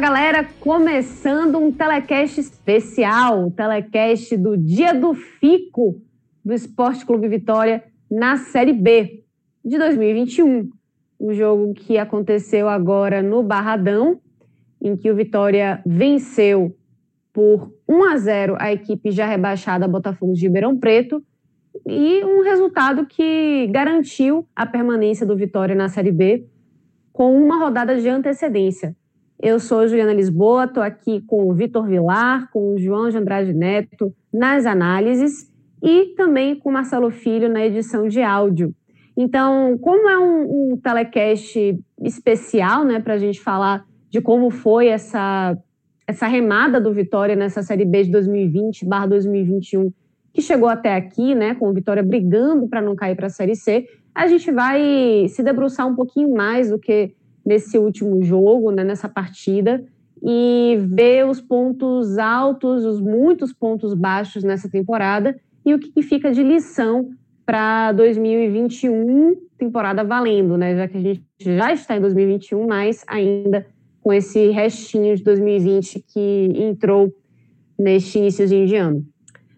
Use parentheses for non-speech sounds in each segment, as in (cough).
Galera, começando um telecast especial, o telecast do Dia do Fico do Esporte Clube Vitória na Série B de 2021. Um jogo que aconteceu agora no Barradão, em que o Vitória venceu por 1 a 0 a equipe já rebaixada Botafogo de Ribeirão Preto e um resultado que garantiu a permanência do Vitória na Série B com uma rodada de antecedência. Eu sou Juliana Lisboa, estou aqui com o Vitor Vilar, com o João de Andrade Neto nas análises e também com o Marcelo Filho na edição de áudio. Então, como é um, um telecast especial, né, para a gente falar de como foi essa, essa remada do Vitória nessa Série B de 2020/2021, que chegou até aqui, né, com o Vitória brigando para não cair para a Série C, a gente vai se debruçar um pouquinho mais do que nesse último jogo, né, nessa partida, e ver os pontos altos, os muitos pontos baixos nessa temporada e o que fica de lição para 2021, temporada valendo, né? Já que a gente já está em 2021, mas ainda com esse restinho de 2020 que entrou neste início de ano.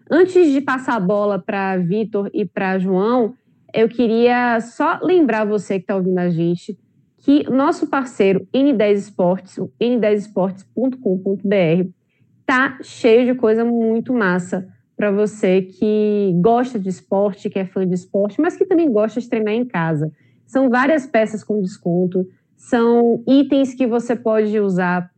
Antes de passar a bola para Vitor e para João, eu queria só lembrar você que está ouvindo a gente que nosso parceiro N10 Esportes, o n10esportes.com.br, tá cheio de coisa muito massa para você que gosta de esporte, que é fã de esporte, mas que também gosta de treinar em casa. São várias peças com desconto, são itens que você pode usar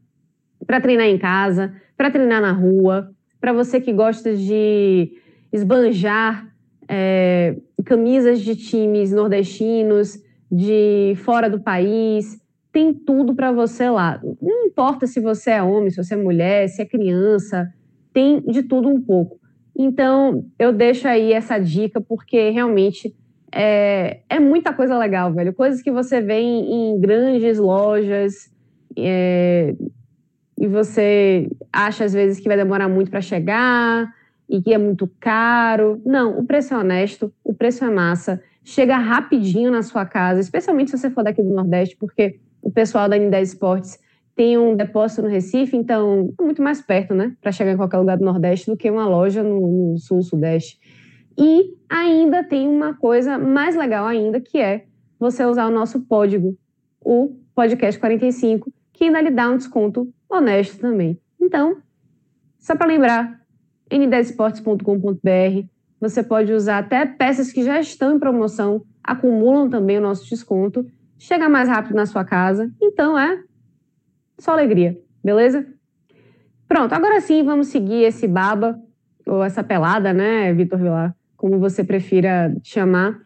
para treinar em casa, para treinar na rua, para você que gosta de esbanjar é, camisas de times nordestinos, de fora do país, tem tudo para você lá. Não importa se você é homem, se você é mulher, se é criança, tem de tudo um pouco. Então, eu deixo aí essa dica, porque realmente é, é muita coisa legal, velho. Coisas que você vê em, em grandes lojas é, e você acha às vezes que vai demorar muito para chegar e que é muito caro. Não, o preço é honesto, o preço é massa chega rapidinho na sua casa, especialmente se você for daqui do Nordeste, porque o pessoal da N10 Esportes tem um depósito no Recife, então é muito mais perto, né, para chegar em qualquer lugar do Nordeste do que uma loja no, no Sul, Sudeste. E ainda tem uma coisa mais legal ainda, que é você usar o nosso código, o podcast 45, que ainda lhe dá um desconto honesto também. Então, só para lembrar, n10esportes.com.br, você pode usar até peças que já estão em promoção, acumulam também o nosso desconto, chega mais rápido na sua casa. Então é só alegria, beleza? Pronto, agora sim vamos seguir esse baba, ou essa pelada, né, Vitor Vilar, como você prefira chamar.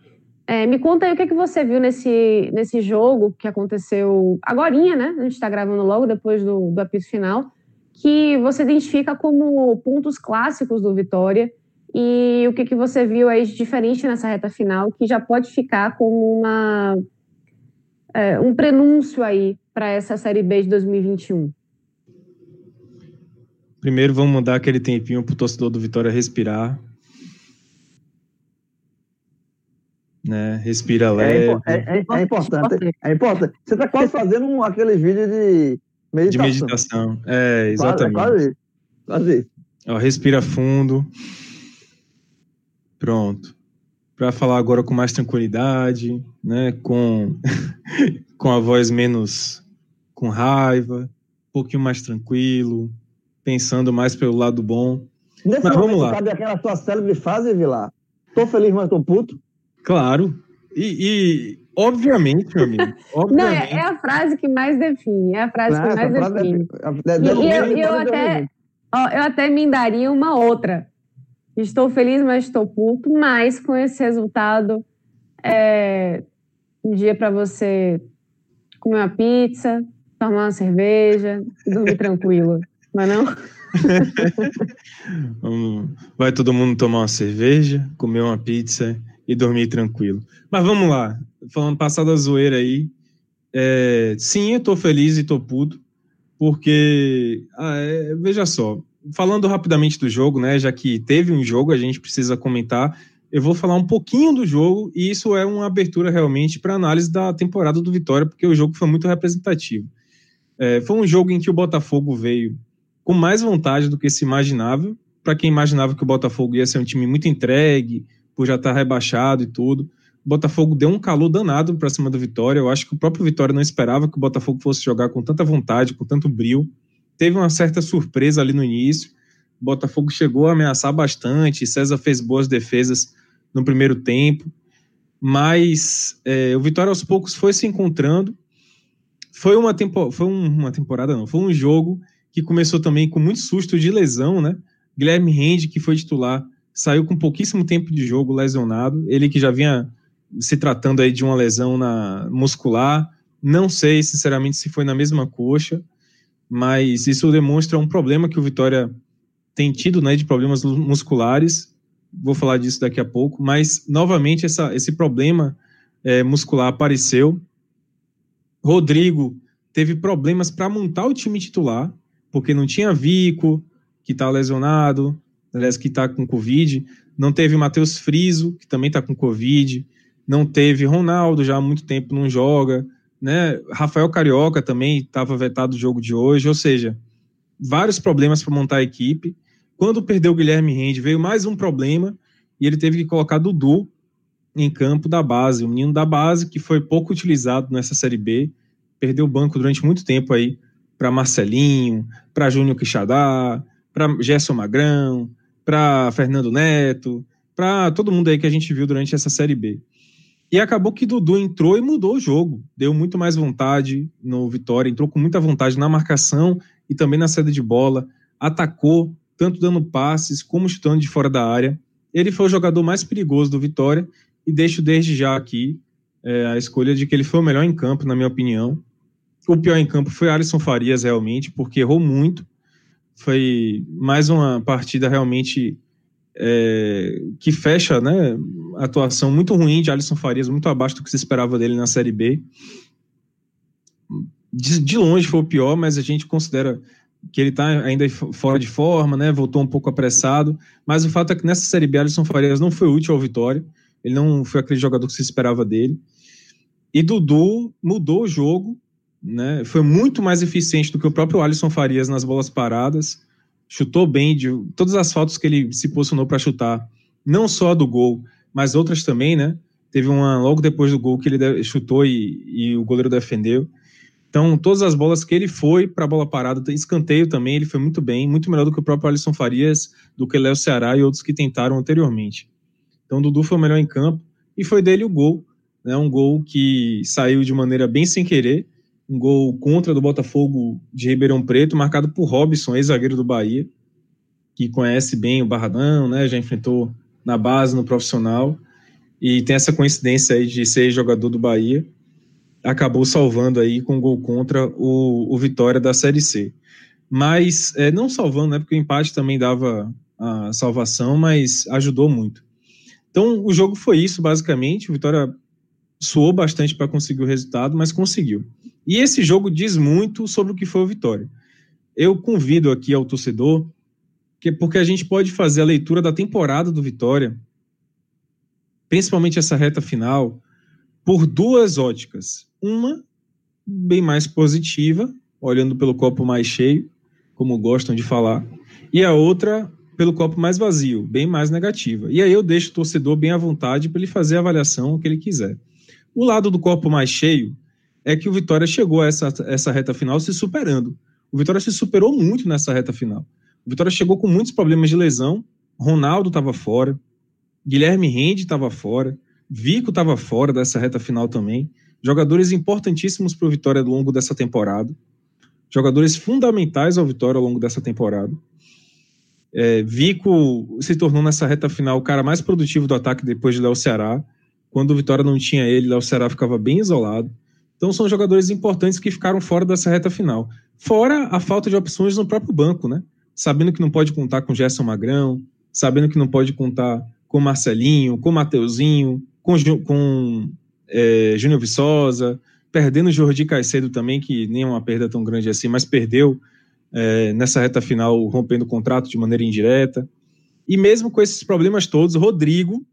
É, me conta aí o que, é que você viu nesse, nesse jogo que aconteceu agora, né? A gente está gravando logo depois do, do apito final, que você identifica como pontos clássicos do Vitória e o que, que você viu aí de diferente nessa reta final, que já pode ficar como uma, é, um prenúncio aí para essa Série B de 2021? Primeiro, vamos dar aquele tempinho para o torcedor do Vitória respirar. Né? Respira é leve. É, é, é, importante. É importante. Você está quase fazendo um, aquele vídeo de meditação. De meditação. É, exatamente. Quase, quase, quase. Ó, respira fundo. Pronto. Para falar agora com mais tranquilidade, né? Com, (laughs) com a voz menos com raiva, um pouquinho mais tranquilo, pensando mais pelo lado bom. Nesse mas vamos lá. Sabe aquela sua célebre fase, Vilar? Tô feliz, mas tô puto? Claro. E, e obviamente, meu amigo. Obviamente. (laughs) Não, é, é, a frase que mais define. É a frase que mais frase define. É, é, e, eu, eu até, ó, eu até me daria uma outra. Estou feliz, mas estou puto. Mas com esse resultado, é um dia para você comer uma pizza, tomar uma cerveja e dormir (laughs) tranquilo. Não é não? (laughs) Vai todo mundo tomar uma cerveja, comer uma pizza e dormir tranquilo. Mas vamos lá, falando passada zoeira aí. É, sim, eu tô feliz e tô puto, porque, ah, é, veja só, falando rapidamente do jogo, né, já que teve um jogo, a gente precisa comentar. Eu vou falar um pouquinho do jogo, e isso é uma abertura realmente para análise da temporada do Vitória, porque o jogo foi muito representativo. É, foi um jogo em que o Botafogo veio com mais vontade do que se imaginava. Para quem imaginava que o Botafogo ia ser um time muito entregue, por já estar tá rebaixado e tudo. O Botafogo deu um calor danado para cima do Vitória. Eu acho que o próprio Vitória não esperava que o Botafogo fosse jogar com tanta vontade, com tanto brilho. Teve uma certa surpresa ali no início. O Botafogo chegou a ameaçar bastante. César fez boas defesas no primeiro tempo. Mas é, o Vitória aos poucos foi se encontrando. Foi uma, tempo, foi um, uma temporada, não, foi um jogo que começou também com muito susto de lesão, né? Guilherme Rende, que foi titular, saiu com pouquíssimo tempo de jogo lesionado. Ele que já vinha se tratando aí de uma lesão na muscular. Não sei, sinceramente, se foi na mesma coxa, mas isso demonstra um problema que o Vitória tem tido, né, de problemas musculares. Vou falar disso daqui a pouco, mas novamente essa, esse problema é, muscular apareceu. Rodrigo teve problemas para montar o time titular, porque não tinha Vico, que está lesionado, aliás, que está com Covid. Não teve Matheus Friso, que também está com Covid. Não teve Ronaldo, já há muito tempo não joga. Né? Rafael Carioca também estava vetado do jogo de hoje. Ou seja, vários problemas para montar a equipe. Quando perdeu o Guilherme Rende, veio mais um problema e ele teve que colocar Dudu em campo da base. O menino da base, que foi pouco utilizado nessa Série B, perdeu o banco durante muito tempo aí para Marcelinho, para Júnior Quixadá, para Gerson Magrão, para Fernando Neto, para todo mundo aí que a gente viu durante essa Série B. E acabou que Dudu entrou e mudou o jogo, deu muito mais vontade no Vitória, entrou com muita vontade na marcação e também na saída de bola, atacou, tanto dando passes como chutando de fora da área. Ele foi o jogador mais perigoso do Vitória e deixo desde já aqui é, a escolha de que ele foi o melhor em campo, na minha opinião. O pior em campo foi Alisson Farias, realmente, porque errou muito, foi mais uma partida realmente é, que fecha né, a atuação muito ruim de Alisson Farias, muito abaixo do que se esperava dele na Série B. De, de longe foi o pior, mas a gente considera que ele está ainda fora de forma, né, voltou um pouco apressado, mas o fato é que nessa Série B Alisson Farias não foi útil ao Vitória, ele não foi aquele jogador que se esperava dele. E Dudu mudou o jogo, né? Foi muito mais eficiente do que o próprio Alisson Farias nas bolas paradas. Chutou bem de todas as faltas que ele se posicionou para chutar, não só do gol, mas outras também, né? Teve uma logo depois do gol que ele chutou e, e o goleiro defendeu. Então, todas as bolas que ele foi para a bola parada, escanteio também, ele foi muito bem, muito melhor do que o próprio Alisson Farias, do que Léo Ceará e outros que tentaram anteriormente. Então, Dudu foi o melhor em campo e foi dele o gol, né? Um gol que saiu de maneira bem sem querer, um gol contra do Botafogo de Ribeirão Preto, marcado por Robson, ex-zagueiro do Bahia, que conhece bem o Barradão, né? Já enfrentou na base, no profissional, e tem essa coincidência aí de ser jogador do Bahia. Acabou salvando aí com um gol contra o, o Vitória da Série C. Mas, é, não salvando, né? Porque o empate também dava a salvação, mas ajudou muito. Então, o jogo foi isso, basicamente. O Vitória suou bastante para conseguir o resultado, mas conseguiu. E esse jogo diz muito sobre o que foi o Vitória. Eu convido aqui ao torcedor, que, porque a gente pode fazer a leitura da temporada do Vitória, principalmente essa reta final, por duas óticas. Uma bem mais positiva, olhando pelo copo mais cheio, como gostam de falar, e a outra pelo copo mais vazio, bem mais negativa. E aí eu deixo o torcedor bem à vontade para ele fazer a avaliação que ele quiser. O lado do copo mais cheio é que o Vitória chegou a essa, essa reta final se superando. O Vitória se superou muito nessa reta final. O Vitória chegou com muitos problemas de lesão. Ronaldo estava fora, Guilherme Rende estava fora, Vico estava fora dessa reta final também. Jogadores importantíssimos para o Vitória ao longo dessa temporada. Jogadores fundamentais ao Vitória ao longo dessa temporada. É, Vico se tornou nessa reta final o cara mais produtivo do ataque depois de Léo Ceará. Quando o Vitória não tinha ele, Léo Ceará ficava bem isolado. Então são jogadores importantes que ficaram fora dessa reta final. Fora a falta de opções no próprio banco, né? Sabendo que não pode contar com Gerson Magrão, sabendo que não pode contar com Marcelinho, com Mateuzinho, com, com é, Júnior Viçosa, perdendo o Jordi Caicedo também, que nem é uma perda tão grande assim, mas perdeu é, nessa reta final, rompendo o contrato de maneira indireta. E mesmo com esses problemas todos, Rodrigo,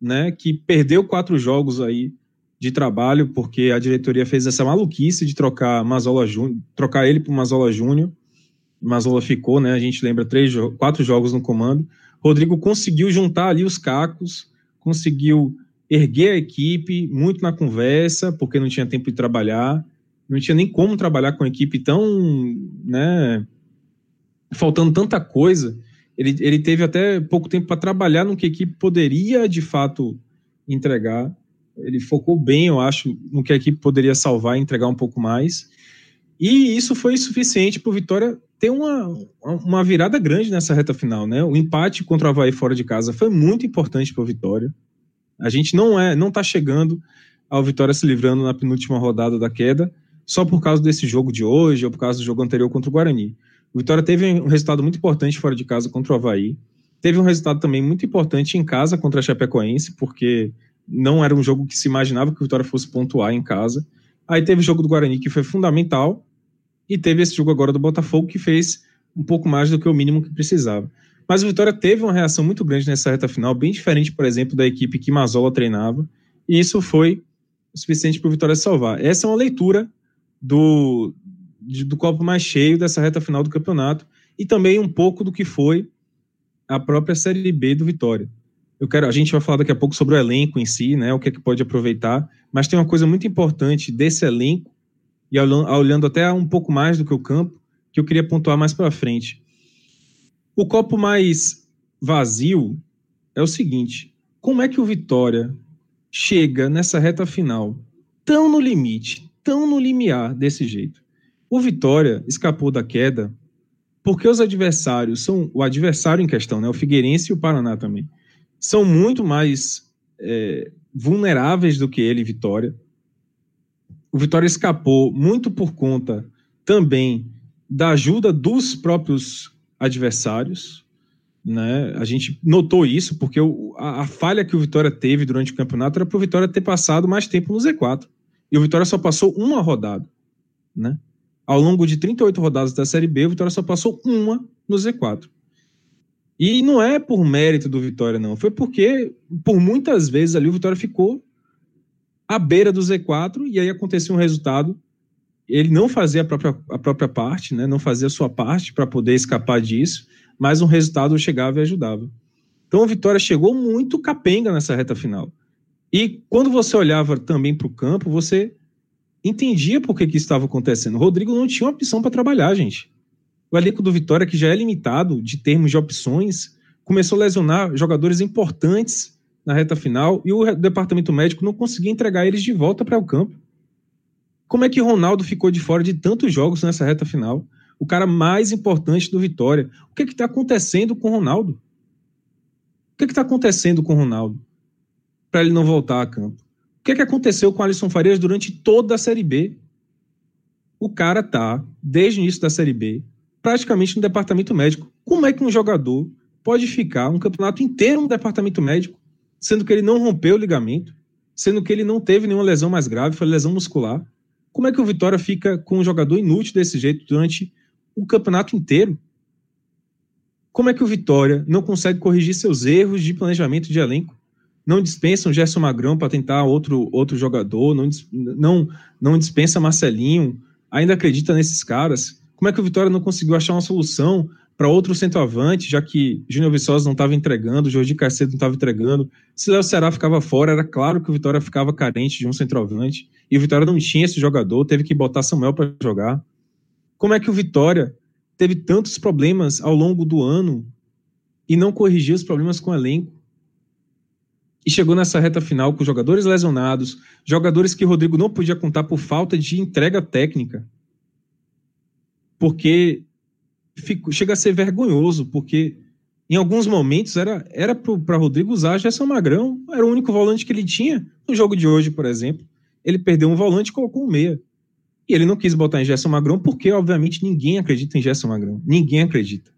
né, que perdeu quatro jogos aí de trabalho, porque a diretoria fez essa maluquice de trocar Mazola Júnior, trocar ele para Mazola Júnior. Mazola ficou, né? A gente lembra três, quatro jogos no comando. Rodrigo conseguiu juntar ali os cacos, conseguiu erguer a equipe muito na conversa, porque não tinha tempo de trabalhar, não tinha nem como trabalhar com a equipe tão, né, faltando tanta coisa. Ele, ele teve até pouco tempo para trabalhar no que a equipe poderia de fato entregar ele focou bem, eu acho, no que a equipe poderia salvar e entregar um pouco mais. E isso foi suficiente para o Vitória ter uma, uma virada grande nessa reta final, né? O empate contra o Havaí fora de casa foi muito importante para o Vitória. A gente não é, não está chegando ao Vitória se livrando na penúltima rodada da queda só por causa desse jogo de hoje ou por causa do jogo anterior contra o Guarani. O Vitória teve um resultado muito importante fora de casa contra o Havaí. Teve um resultado também muito importante em casa contra a Chapecoense, porque não era um jogo que se imaginava que o Vitória fosse pontuar em casa. Aí teve o jogo do Guarani, que foi fundamental, e teve esse jogo agora do Botafogo, que fez um pouco mais do que o mínimo que precisava. Mas o Vitória teve uma reação muito grande nessa reta final, bem diferente, por exemplo, da equipe que Mazola treinava, e isso foi o suficiente para o Vitória salvar. Essa é uma leitura do, do copo mais cheio dessa reta final do campeonato, e também um pouco do que foi a própria Série B do Vitória. Eu quero, a gente vai falar daqui a pouco sobre o elenco em si, né? O que é que pode aproveitar, mas tem uma coisa muito importante desse elenco e olhando até um pouco mais do que o campo, que eu queria pontuar mais para frente. O copo mais vazio é o seguinte: como é que o Vitória chega nessa reta final tão no limite, tão no limiar desse jeito? O Vitória escapou da queda porque os adversários são o adversário em questão, né? O Figueirense e o Paraná também são muito mais é, vulneráveis do que ele, Vitória. O Vitória escapou muito por conta também da ajuda dos próprios adversários. Né? A gente notou isso porque o, a, a, falha que o Vitória teve durante o campeonato era para o Vitória ter passado mais tempo no Z4. E o Vitória só passou uma rodada. Né? Ao longo de 38 rodadas da Série B, o Vitória só passou uma no Z4. E não é por mérito do Vitória, não. Foi porque, por muitas vezes ali, o Vitória ficou à beira do Z4 e aí acontecia um resultado. Ele não fazia a própria, a própria parte, né? não fazia a sua parte para poder escapar disso, mas um resultado chegava e ajudava. Então o Vitória chegou muito capenga nessa reta final. E quando você olhava também para o campo, você entendia por que, que estava acontecendo. O Rodrigo não tinha opção para trabalhar, gente o elenco do Vitória, que já é limitado de termos de opções, começou a lesionar jogadores importantes na reta final e o departamento médico não conseguia entregar eles de volta para o campo. Como é que Ronaldo ficou de fora de tantos jogos nessa reta final? O cara mais importante do Vitória. O que é está acontecendo com Ronaldo? O que é está acontecendo com Ronaldo para ele não voltar a campo? O que, é que aconteceu com Alisson Farias durante toda a Série B? O cara tá, desde o início da Série B, praticamente no departamento médico. Como é que um jogador pode ficar um campeonato inteiro no departamento médico, sendo que ele não rompeu o ligamento, sendo que ele não teve nenhuma lesão mais grave, foi lesão muscular? Como é que o Vitória fica com um jogador inútil desse jeito durante o campeonato inteiro? Como é que o Vitória não consegue corrigir seus erros de planejamento de elenco? Não dispensa o Gerson Magrão para tentar outro, outro jogador, não, não, não dispensa Marcelinho, ainda acredita nesses caras. Como é que o Vitória não conseguiu achar uma solução para outro centroavante, já que Júnior Viçosa não estava entregando, Jordi Caicedo não estava entregando. Se Léo Ceará ficava fora, era claro que o Vitória ficava carente de um centroavante. E o Vitória não tinha esse jogador, teve que botar Samuel para jogar. Como é que o Vitória teve tantos problemas ao longo do ano e não corrigiu os problemas com o elenco? E chegou nessa reta final com jogadores lesionados, jogadores que Rodrigo não podia contar por falta de entrega técnica. Porque fico, chega a ser vergonhoso, porque em alguns momentos era, era para Rodrigo usar Gerson Magrão, era o único volante que ele tinha. No jogo de hoje, por exemplo, ele perdeu um volante e colocou um meia. E ele não quis botar em Gerson Magrão porque, obviamente, ninguém acredita em Gerson Magrão. Ninguém acredita.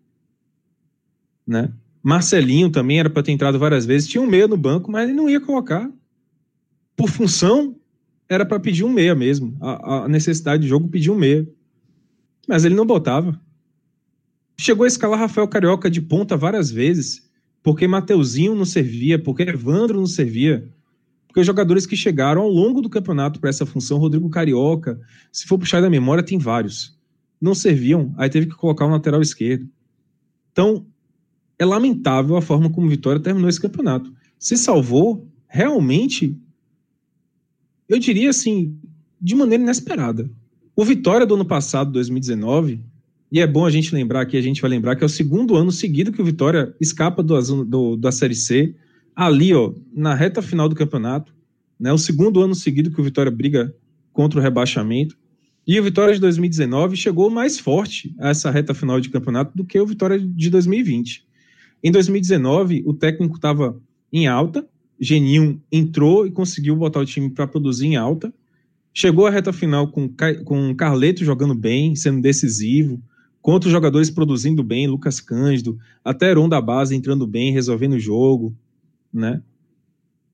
Né? Marcelinho também era para ter entrado várias vezes. Tinha um meia no banco, mas ele não ia colocar. Por função, era para pedir um meia mesmo. A, a necessidade de jogo pedir um meia. Mas ele não botava. Chegou a escalar Rafael Carioca de ponta várias vezes, porque Mateuzinho não servia, porque Evandro não servia. Porque os jogadores que chegaram ao longo do campeonato para essa função, Rodrigo Carioca, se for puxar da memória, tem vários. Não serviam, aí teve que colocar o lateral esquerdo. Então, é lamentável a forma como o Vitória terminou esse campeonato. Se salvou, realmente, eu diria assim, de maneira inesperada. O Vitória do ano passado, 2019, e é bom a gente lembrar que a gente vai lembrar que é o segundo ano seguido que o Vitória escapa do, do, da Série C, ali, ó, na reta final do campeonato. Né, o segundo ano seguido que o Vitória briga contra o rebaixamento. E o Vitória de 2019 chegou mais forte a essa reta final de campeonato do que o Vitória de 2020. Em 2019, o técnico estava em alta, Geninho entrou e conseguiu botar o time para produzir em alta. Chegou a reta final com, com Carleto jogando bem, sendo decisivo, com outros jogadores produzindo bem, Lucas Cândido, até Heron da base entrando bem, resolvendo o jogo, né?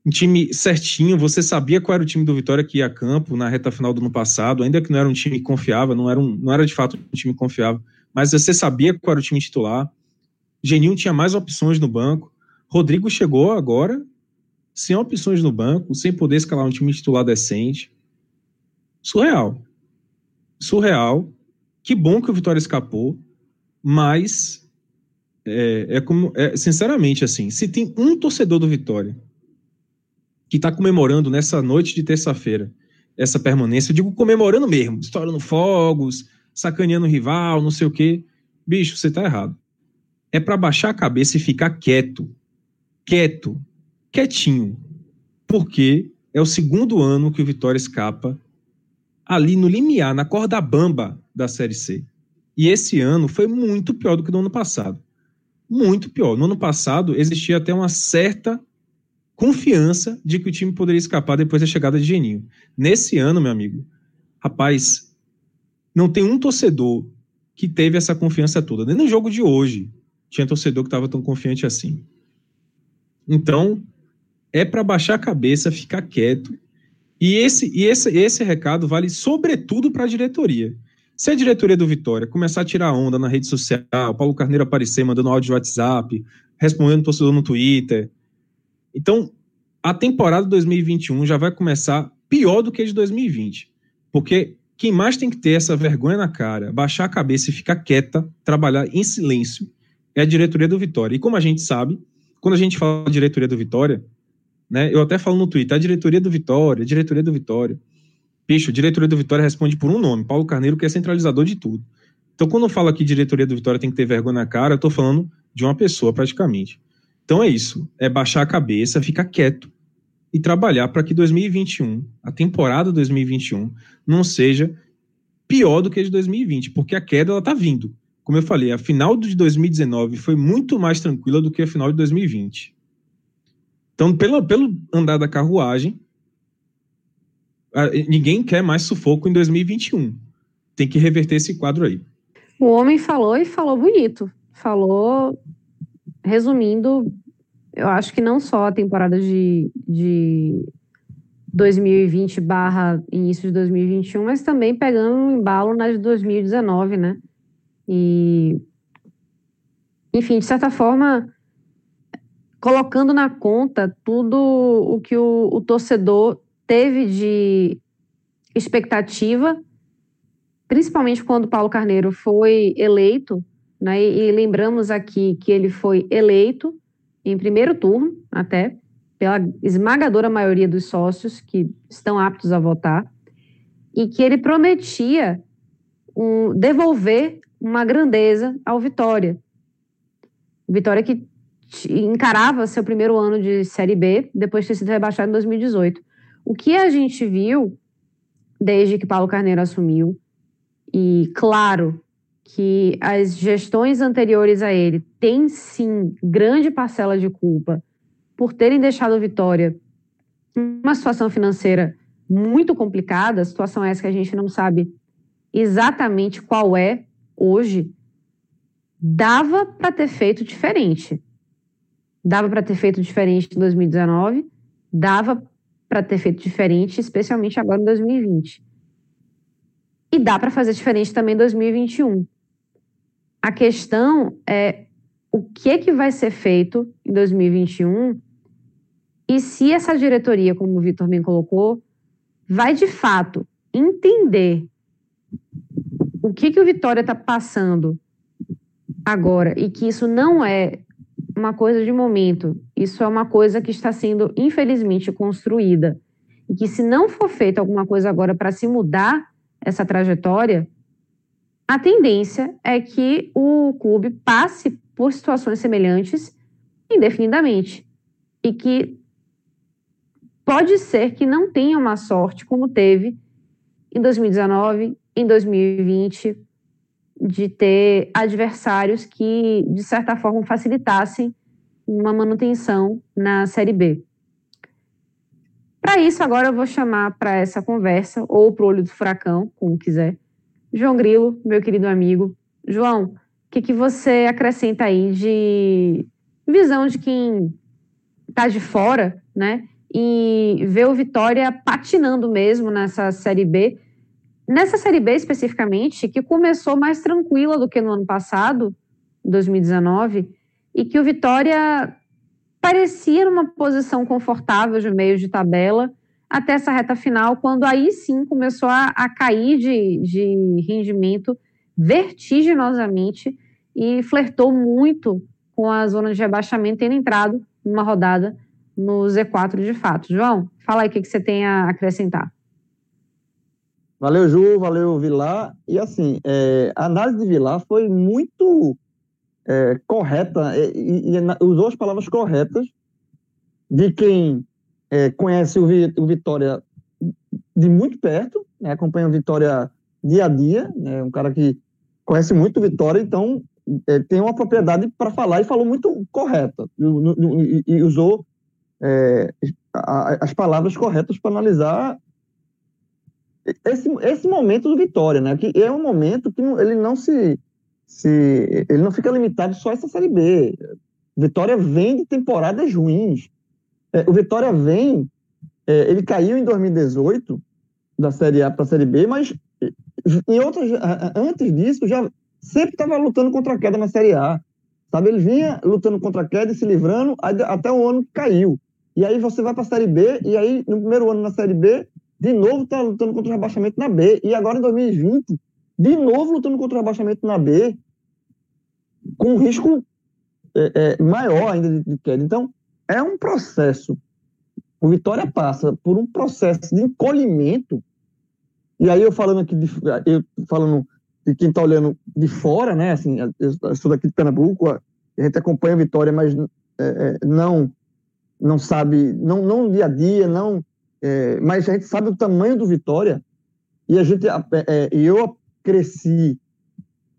Um time certinho, você sabia qual era o time do Vitória que ia a campo na reta final do ano passado, ainda que não era um time confiável, não era, um, não era de fato um time confiável, mas você sabia qual era o time titular. Geninho tinha mais opções no banco. Rodrigo chegou agora sem opções no banco, sem poder escalar um time titular decente. Surreal. Surreal. Que bom que o Vitória escapou, mas é, é como, é, sinceramente, assim, se tem um torcedor do Vitória que está comemorando nessa noite de terça-feira essa permanência, eu digo comemorando mesmo, estourando fogos, sacaneando o rival, não sei o quê, bicho, você está errado. É para baixar a cabeça e ficar quieto, quieto, quietinho, porque é o segundo ano que o Vitória escapa ali no limiar, na corda bamba da Série C. E esse ano foi muito pior do que no ano passado. Muito pior. No ano passado existia até uma certa confiança de que o time poderia escapar depois da chegada de Geninho. Nesse ano, meu amigo, rapaz, não tem um torcedor que teve essa confiança toda. Nem no jogo de hoje tinha torcedor que estava tão confiante assim. Então, é para baixar a cabeça, ficar quieto. E esse, e esse, esse recado vale sobretudo para a diretoria. Se a diretoria do Vitória começar a tirar onda na rede social, Paulo Carneiro aparecer mandando áudio de WhatsApp, respondendo torcedor no Twitter. Então, a temporada 2021 já vai começar pior do que a de 2020. Porque quem mais tem que ter essa vergonha na cara, baixar a cabeça e ficar quieta, trabalhar em silêncio, é a diretoria do Vitória. E como a gente sabe, quando a gente fala diretoria do Vitória, né, eu até falo no Twitter, a diretoria do Vitória, a diretoria do Vitória. Bicho, diretoria do Vitória responde por um nome, Paulo Carneiro, que é centralizador de tudo. Então, quando eu falo aqui diretoria do Vitória tem que ter vergonha na cara, eu tô falando de uma pessoa praticamente. Então é isso, é baixar a cabeça, ficar quieto e trabalhar para que 2021, a temporada 2021, não seja pior do que a de 2020, porque a queda ela tá vindo. Como eu falei, a final de 2019 foi muito mais tranquila do que a final de 2020. Então, pelo, pelo andar da carruagem, ninguém quer mais sufoco em 2021. Tem que reverter esse quadro aí. O homem falou e falou bonito. Falou, resumindo, eu acho que não só a temporada de, de 2020 barra início de 2021, mas também pegando um embalo na de 2019, né? E, enfim, de certa forma, colocando na conta tudo o que o, o torcedor teve de expectativa, principalmente quando Paulo Carneiro foi eleito, né? E, e lembramos aqui que ele foi eleito em primeiro turno, até pela esmagadora maioria dos sócios que estão aptos a votar, e que ele prometia um, devolver uma grandeza ao Vitória. Vitória que encarava seu primeiro ano de Série B, depois de ter sido rebaixado em 2018. O que a gente viu desde que Paulo Carneiro assumiu, e claro que as gestões anteriores a ele têm sim grande parcela de culpa por terem deixado Vitória uma situação financeira muito complicada, situação essa que a gente não sabe exatamente qual é hoje, dava para ter feito diferente. Dava para ter feito diferente em 2019, dava para ter feito diferente, especialmente agora em 2020. E dá para fazer diferente também em 2021. A questão é o que que vai ser feito em 2021 e se essa diretoria, como o Vitor bem colocou, vai de fato entender o que que o Vitória está passando agora e que isso não é uma coisa de momento, isso é uma coisa que está sendo infelizmente construída. E que se não for feita alguma coisa agora para se mudar essa trajetória, a tendência é que o clube passe por situações semelhantes indefinidamente. E que pode ser que não tenha uma sorte como teve em 2019, em 2020, de ter adversários que, de certa forma, facilitassem uma manutenção na Série B. Para isso, agora eu vou chamar para essa conversa, ou para o olho do furacão, como quiser, João Grilo, meu querido amigo. João, o que, que você acrescenta aí de visão de quem está de fora, né? E vê o Vitória patinando mesmo nessa Série B, Nessa Série B especificamente, que começou mais tranquila do que no ano passado, 2019, e que o Vitória parecia numa posição confortável de meio de tabela até essa reta final, quando aí sim começou a, a cair de, de rendimento vertiginosamente e flertou muito com a zona de rebaixamento, tendo entrado numa rodada no Z4 de fato. João, fala aí o que, que você tem a acrescentar. Valeu, Ju, valeu, Vilar. E assim, é, a análise de Vilar foi muito é, correta e, e, usou as palavras corretas de quem é, conhece o, o, Vitória de muito perto, né, acompanha o Vitória dia a dia, né, um cara que conhece muito o Vitória, então é, tem uma propriedade para falar e falou muito correta e, e usou é, as palavras corretas para analisar esse, esse momento do Vitória, né? Que é um momento que ele não se, se ele não fica limitado só a essa série B. Vitória vem de temporadas ruins. É, o Vitória vem, é, ele caiu em 2018 da série A para a série B, mas em outras antes disso já sempre estava lutando contra a queda na série A. Sabe, ele vinha lutando contra a queda e se livrando até o ano que caiu. E aí você vai para a série B e aí no primeiro ano na série B de novo está lutando contra o rebaixamento na B. E agora em 2020, de novo lutando contra o rebaixamento na B, com um risco é, é, maior ainda de, de queda. Então, é um processo. O Vitória passa por um processo de encolhimento. E aí eu falando aqui, de, eu falando de quem está olhando de fora, né? Assim, eu sou daqui de Pernambuco, a gente acompanha a Vitória, mas é, é não não sabe, não, não dia a dia, não é, mas a gente sabe o tamanho do Vitória e a gente é, é eu cresci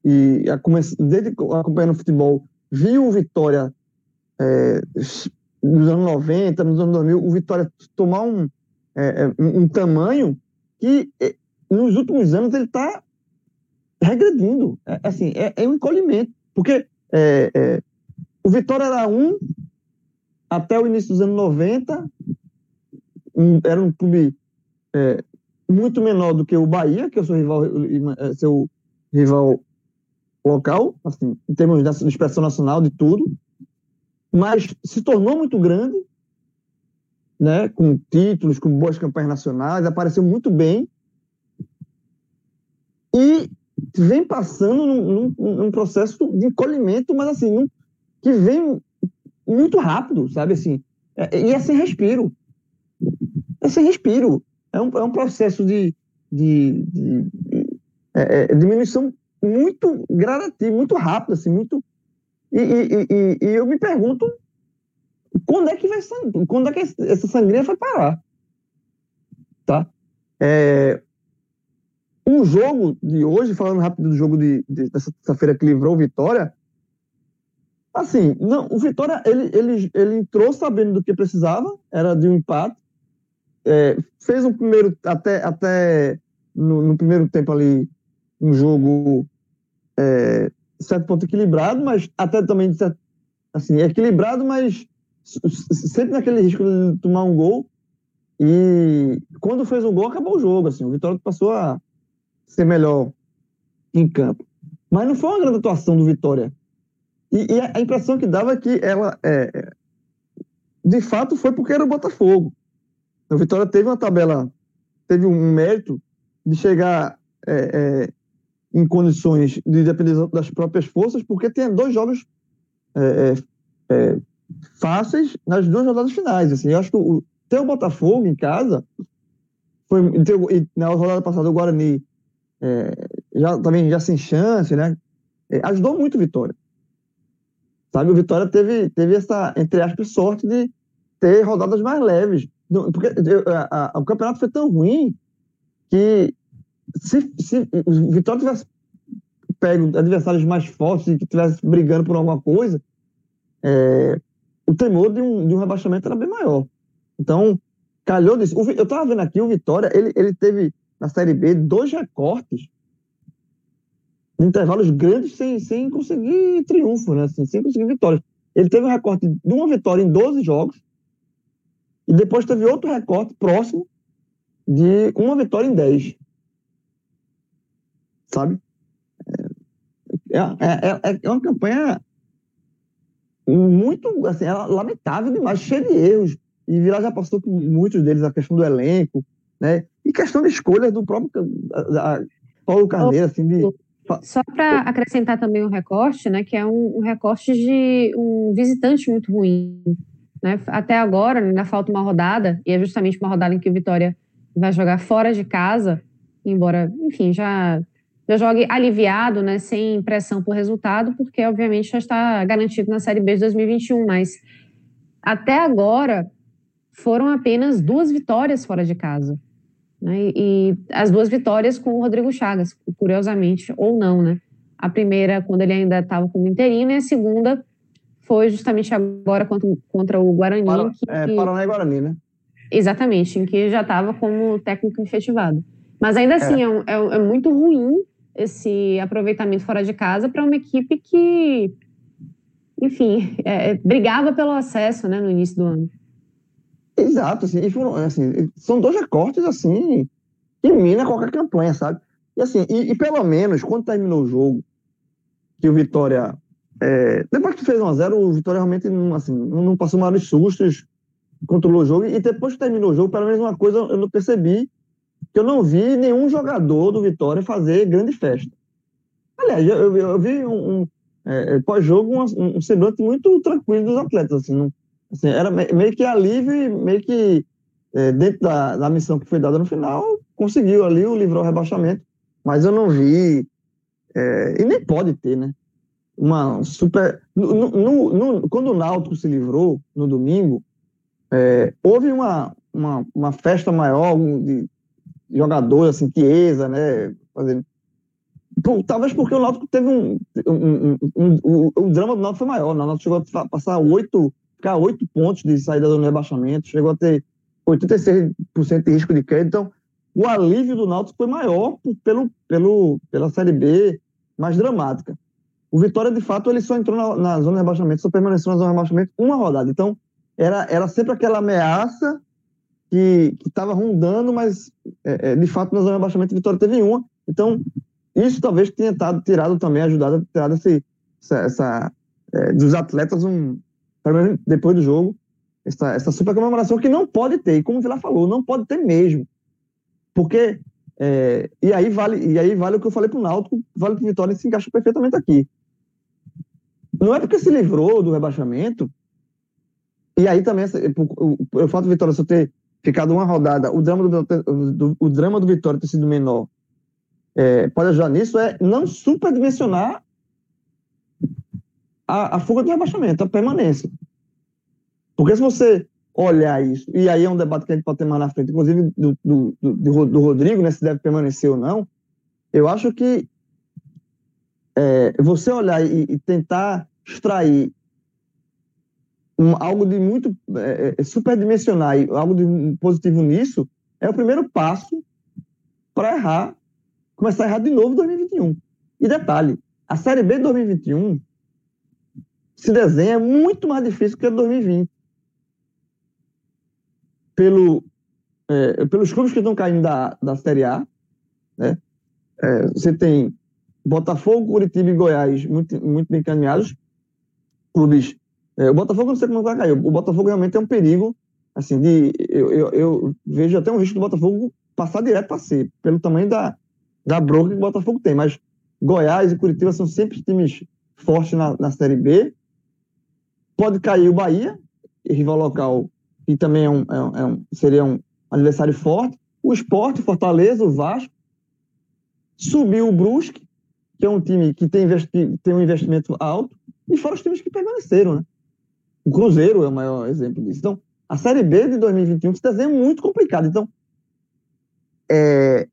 e desde acompanhando futebol vi o Vitória é, nos anos 90, nos anos 2000, o Vitória tomar um, é, é um tamanho que nos últimos anos ele está regredindo. É, assim, é, é, um encolhimento. Porque o Vitória era um até o início dos anos 90, um, era um clube é, muito menor do que o Bahia, que é o seu rival, é, seu rival local, assim, em termos de expressão nacional, de tudo, mas se tornou muito grande, né, com títulos, com boas campanhas nacionais, apareceu muito bem e vem passando num, num, num processo de encolhimento, mas assim, num, que vem muito rápido, sabe assim, é, e é sem respiro é sem respiro. É um, é um processo de, de, de, de é, é, diminuição muito gradativo, muito rápido, assim, muito. E, e, e, e eu me pergunto quando é que vai quando é que essa sangria vai parar? Tá? É, um jogo de hoje, falando rápido do jogo de, de dessa feira que livrou o Vitória, assim, não, o Vitória ele, ele, ele entrou sabendo do que precisava, era de um empate, é, fez um primeiro até até no, no, primeiro tempo ali um jogo é, certo ponto equilibrado, mas até também assim equilibrado, mas sempre naquele risco de tomar um gol. E quando fez um gol, acabou o jogo. Assim, o Vitória passou a ser melhor em campo. Mas não foi uma grande atuação do Vitória. E, e a impressão que dava é que ela, é, é, de fato, foi porque era o Botafogo. O Vitória teve uma tabela, teve um mérito de chegar é, é, em condições de depender das próprias forças, porque tem dois jogos é, é, fáceis nas duas rodadas finais. Assim, eu acho que o, ter o Botafogo em casa foi e na rodada passada o Guarani é, já também já sem chance, né? É, ajudou muito o Vitória. Sabe, o Vitória teve teve essa entre aspas sorte de ter rodadas mais leves, porque a, a, o campeonato foi tão ruim que se, se o Vitória tivesse pego adversários mais fortes e que estivesse brigando por alguma coisa, é, o temor de um, de um rebaixamento era bem maior. Então, calhou disso. eu estava vendo aqui, o Vitória, ele, ele teve na Série B dois recortes em intervalos grandes sem, sem conseguir triunfo, né? Assim, sem conseguir vitórias. Ele teve um recorte de uma vitória em 12 jogos e depois teve outro recorte próximo de uma vitória em 10. Sabe? É, é, é, é uma campanha muito, assim, é lamentável demais, cheia de erros. E Vila já passou por muitos deles, a questão do elenco, né? E questão de escolhas do próprio Paulo Carneiro, assim, de... Só para acrescentar também um recorte, né, que é um, um, recorte de um visitante muito ruim. Né? Até agora, ainda falta uma rodada, e é justamente uma rodada em que o Vitória vai jogar fora de casa, embora, enfim, já já jogue aliviado, né, sem pressão por resultado, porque obviamente já está garantido na Série B de 2021, mas até agora foram apenas duas vitórias fora de casa. Né, e, as duas vitórias com o Rodrigo Chagas, curiosamente, ou não, né? A primeira, quando ele ainda estava como interino, e a segunda foi justamente agora contra, contra o Guarani. Para, que, é, Paraná e Guarani, né? Exatamente, em que já estava como técnico efetivado. Mas ainda assim, é, é, é, é muito ruim esse aproveitamento fora de casa para uma equipe que, enfim, é, é, brigava pelo acesso né, no início do ano. Exato, assim, foram, assim, são dois recortes assim que mina qualquer campanha, sabe? E assim, e, e, pelo menos quando terminou o jogo, que o Vitória. É, depois que fez 1x0, o Vitória realmente não, assim, não passou maiores sustos, controlou o jogo, e depois que terminou o jogo, pelo menos uma coisa eu não percebi, que eu não vi nenhum jogador do Vitória fazer grande festa. Aliás, eu, eu, eu vi um, um é, pós-jogo um, um, semblante muito tranquilo dos atletas. Assim, não, assim, era meio que alívio, meio que é, dentro da, da missão que foi dada no final, conseguiu ali o livrar o rebaixamento. Mas eu não vi, é, e nem pode ter, né? Uma super. No, no, no, quando o Náutico se livrou no domingo, é, houve uma, uma, uma festa maior de, jogador, assim, Chiesa, né? Fazendo... Por, talvez porque o Náutico teve um, um, um, um o, o, drama do Náutico foi maior. Né? O Náutico chegou a passar oito, ficar oito pontos de saída do rebaixamento, chegou a ter 86% de risco de crédito. Então, o alívio do Náutico foi maior pelo, pelo, pela Série B mais dramática. O Vitória, de fato, ele só entrou na, na zona de rebaixamento, só permaneceu na zona de rebaixamento uma rodada. Então, era, era sempre aquela ameaça que estava rondando, mas é, é, de fato na zona de abaixamento a Vitória teve uma. Então, isso talvez tenha tado, tirado também, ajudado a tirar esse, essa, essa é, dos atletas, um, depois do jogo, essa, essa super comemoração que não pode ter, e como o Vila falou, não pode ter mesmo. Porque, é, e, aí vale, e aí vale o que eu falei para o Náutico, vale para o Vitória se encaixa perfeitamente aqui. Não é porque se livrou do rebaixamento, e aí também, o, fato do Vitória só ter ficado uma rodada, o drama do, do, o drama do Vitória ter sido menor, é, pode ajudar nisso, é não superdimensionar a, a fuga do rebaixamento, a permanência. Porque se você olhar isso, e aí é um debate que a gente pode ter mais na frente, inclusive do, do, do, do Rodrigo, né, se deve permanecer ou não, eu acho que é, você olhar e, e, tentar extrair um, algo de muito é, é superdimensionar e algo de positivo nisso, é o primeiro passo para errar, começar a errar de novo em 2021. E detalhe, a Série B de 2021 se desenha muito mais difícil que a de 2020 pelo, é, pelos clubes que estão caindo da, da Série A. Né? É, você tem Botafogo, Curitiba e Goiás muito, muito bem encaminhados. Clubes. É, o Botafogo não sei como vai cair. O Botafogo realmente é um perigo. Assim, de, eu, eu, eu vejo até um risco do Botafogo passar direto para ser, pelo tamanho da, da bronca que o Botafogo tem. Mas Goiás e Curitiba são sempre times fortes na, na Série B. Pode cair o Bahia, rival local que também é um, é, é um, seria um adversário forte. O Esporte, Fortaleza, o Vasco. Subiu o Brusque, que é um time que tem, tem um investimento alto. E fora os times que permaneceram, né? O Cruzeiro é o maior exemplo disso. Então, a Série B de 2021 se desenha muito complicado. Então, é,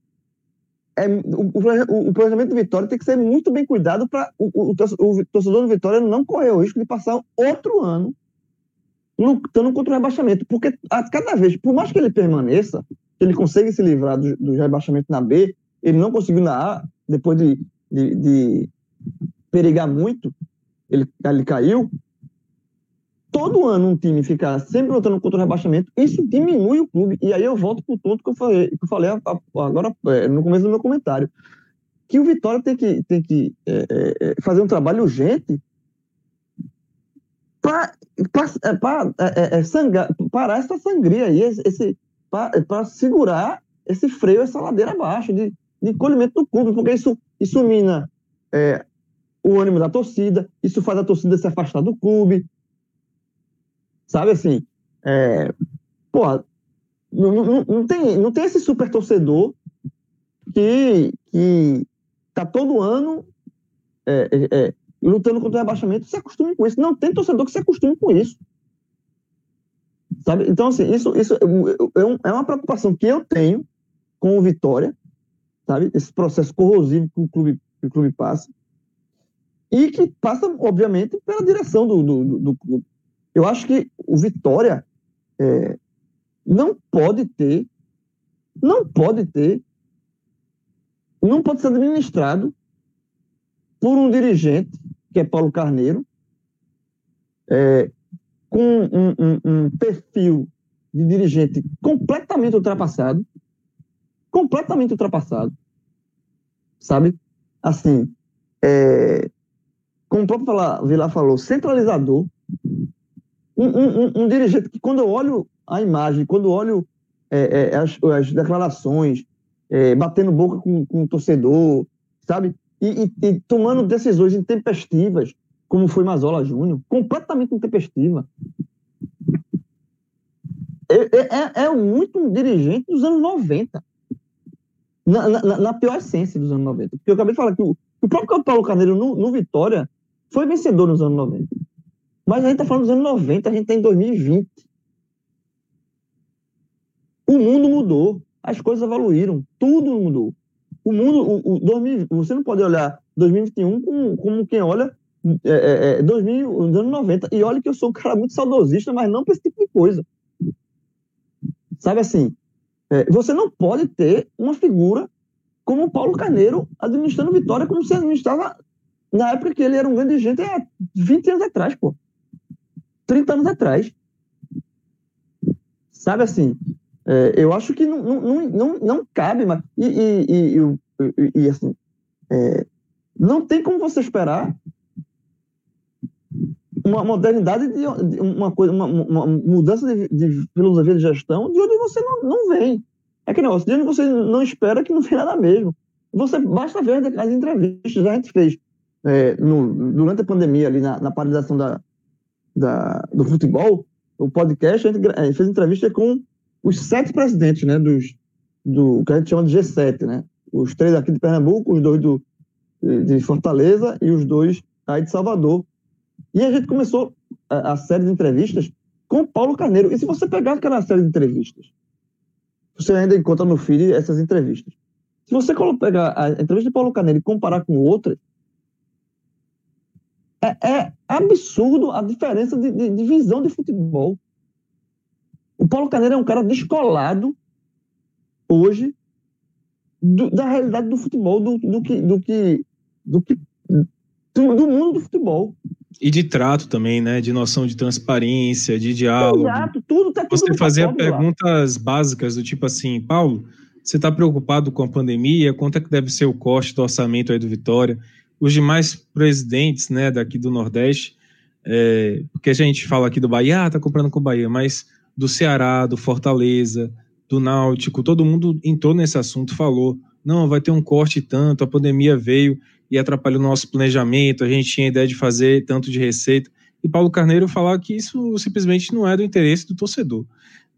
é, o, o, o, planejamento do Vitória tem que ser muito bem cuidado para o, o, o, torcedor do Vitória não correr o risco de passar outro ano lutando contra o rebaixamento. Porque a cada vez, por mais que ele permaneça, que ele consiga se livrar do, do rebaixamento na B, ele não conseguiu na A, depois de, de, de perigar muito, ele, ele caiu. Todo ano um time ficar sempre lutando contra o rebaixamento, isso diminui o clube. E aí eu volto para o ponto que eu falei, que eu falei agora é, no começo do meu comentário. Que o Vitória tem que, tem que é, é, é fazer um trabalho urgente para é, é, é, parar essa sangria aí, esse, para segurar esse freio, essa ladeira abaixo de, de encolhimento do clube, porque isso, isso mina é, o ânimo da torcida, isso faz a torcida se afastar do clube. Sabe assim? É, porra, não, não, não, tem, não tem esse super torcedor que, que tá todo ano é, é, é lutando contra o rebaixamento, se acostume com isso. Não tem torcedor que se acostume com isso. Sabe? Então, assim, isso, isso é, é uma preocupação que eu tenho com o Vitória, sabe? Esse processo corrosivo que o clube, que o clube passa. E que passa, obviamente, pela direção do, do, do clube. Eu acho que o Vitória é, não pode ter, não pode ter, não pode ser administrado por um dirigente que é Paulo Carneiro, é, com um, um, um, perfil de dirigente completamente ultrapassado, completamente ultrapassado, sabe? Assim, é, como o próprio Vilar falou, centralizador, um, um, dirigente que quando eu olho a imagem, quando eu olho é, é, as, as, declarações, é, batendo boca com, com o torcedor, sabe? e, e, e tomando decisões intempestivas, como foi Mazola Júnior, completamente intempestiva. É, é, é, é, muito um dirigente dos anos 90. Na, na, na, pior essência dos anos 90. Porque eu acabei de falar que o, o próprio Paulo Carneiro, no, no, Vitória, foi vencedor nos anos 90. Mas a gente está falando dos anos 90, a gente está em 2020. O mundo mudou, as coisas evoluíram, tudo mudou. O mundo, o, o 2000, você não pode olhar 2021 como, como quem olha é, é, 2000, é, anos 90. E olha que eu sou um cara muito saudosista, mas não para esse tipo de coisa. Sabe assim, é, você não pode ter uma figura como o Paulo Carneiro administrando Vitória como se administrava na época que ele era um grande gente há 20 anos atrás, pô. 30 anos atrás. Sabe assim, é, eu acho que não, não, não, não cabe, mas. E, e, e, e, assim, é, não tem como você esperar uma modernidade de, uma coisa, uma, uma mudança de, de, filosofia de gestão de onde você não, não vem. É que negócio, de onde você não espera que não vem nada mesmo. Você basta ver as entrevistas, a gente fez é, no, durante a pandemia ali na, na paralisação da, da, do futebol, o podcast, a gente fez entrevista com os sete presidentes, né, dos, do que a gente chama de G7, né? Os três aqui de Pernambuco, os dois do, de Fortaleza e os dois aí de Salvador. E a gente começou a, a série de entrevistas com Paulo Carneiro. E se você pegar aquela série de entrevistas, você ainda encontra no feed essas entrevistas. Se você pegar a entrevista de Paulo Carneiro e comparar com outras, é, é absurdo a diferença de, de, de, visão de futebol. O Paulo Carneiro é um cara descolado hoje do, da realidade do futebol, do, do que, do que do, do mundo do futebol. E de trato também, né? De noção de transparência, de diálogo. Exato, tudo tá tudo Você fazia perguntas lá. básicas do tipo assim, Paulo, você está preocupado com a pandemia? Quanto é que deve ser o custo do orçamento aí do Vitória? Os demais presidentes, né, daqui do Nordeste, é, porque a gente fala aqui do Bahia, ah, tá comprando com o Bahia, mas do Ceará, do Fortaleza, do Náutico, todo mundo entrou nesse assunto, falou, não, vai ter um corte tanto, a pandemia veio, e atrapalhou o nosso planejamento, a gente tinha a ideia de fazer tanto de receita. E Paulo Carneiro falar que isso simplesmente não é do interesse do torcedor.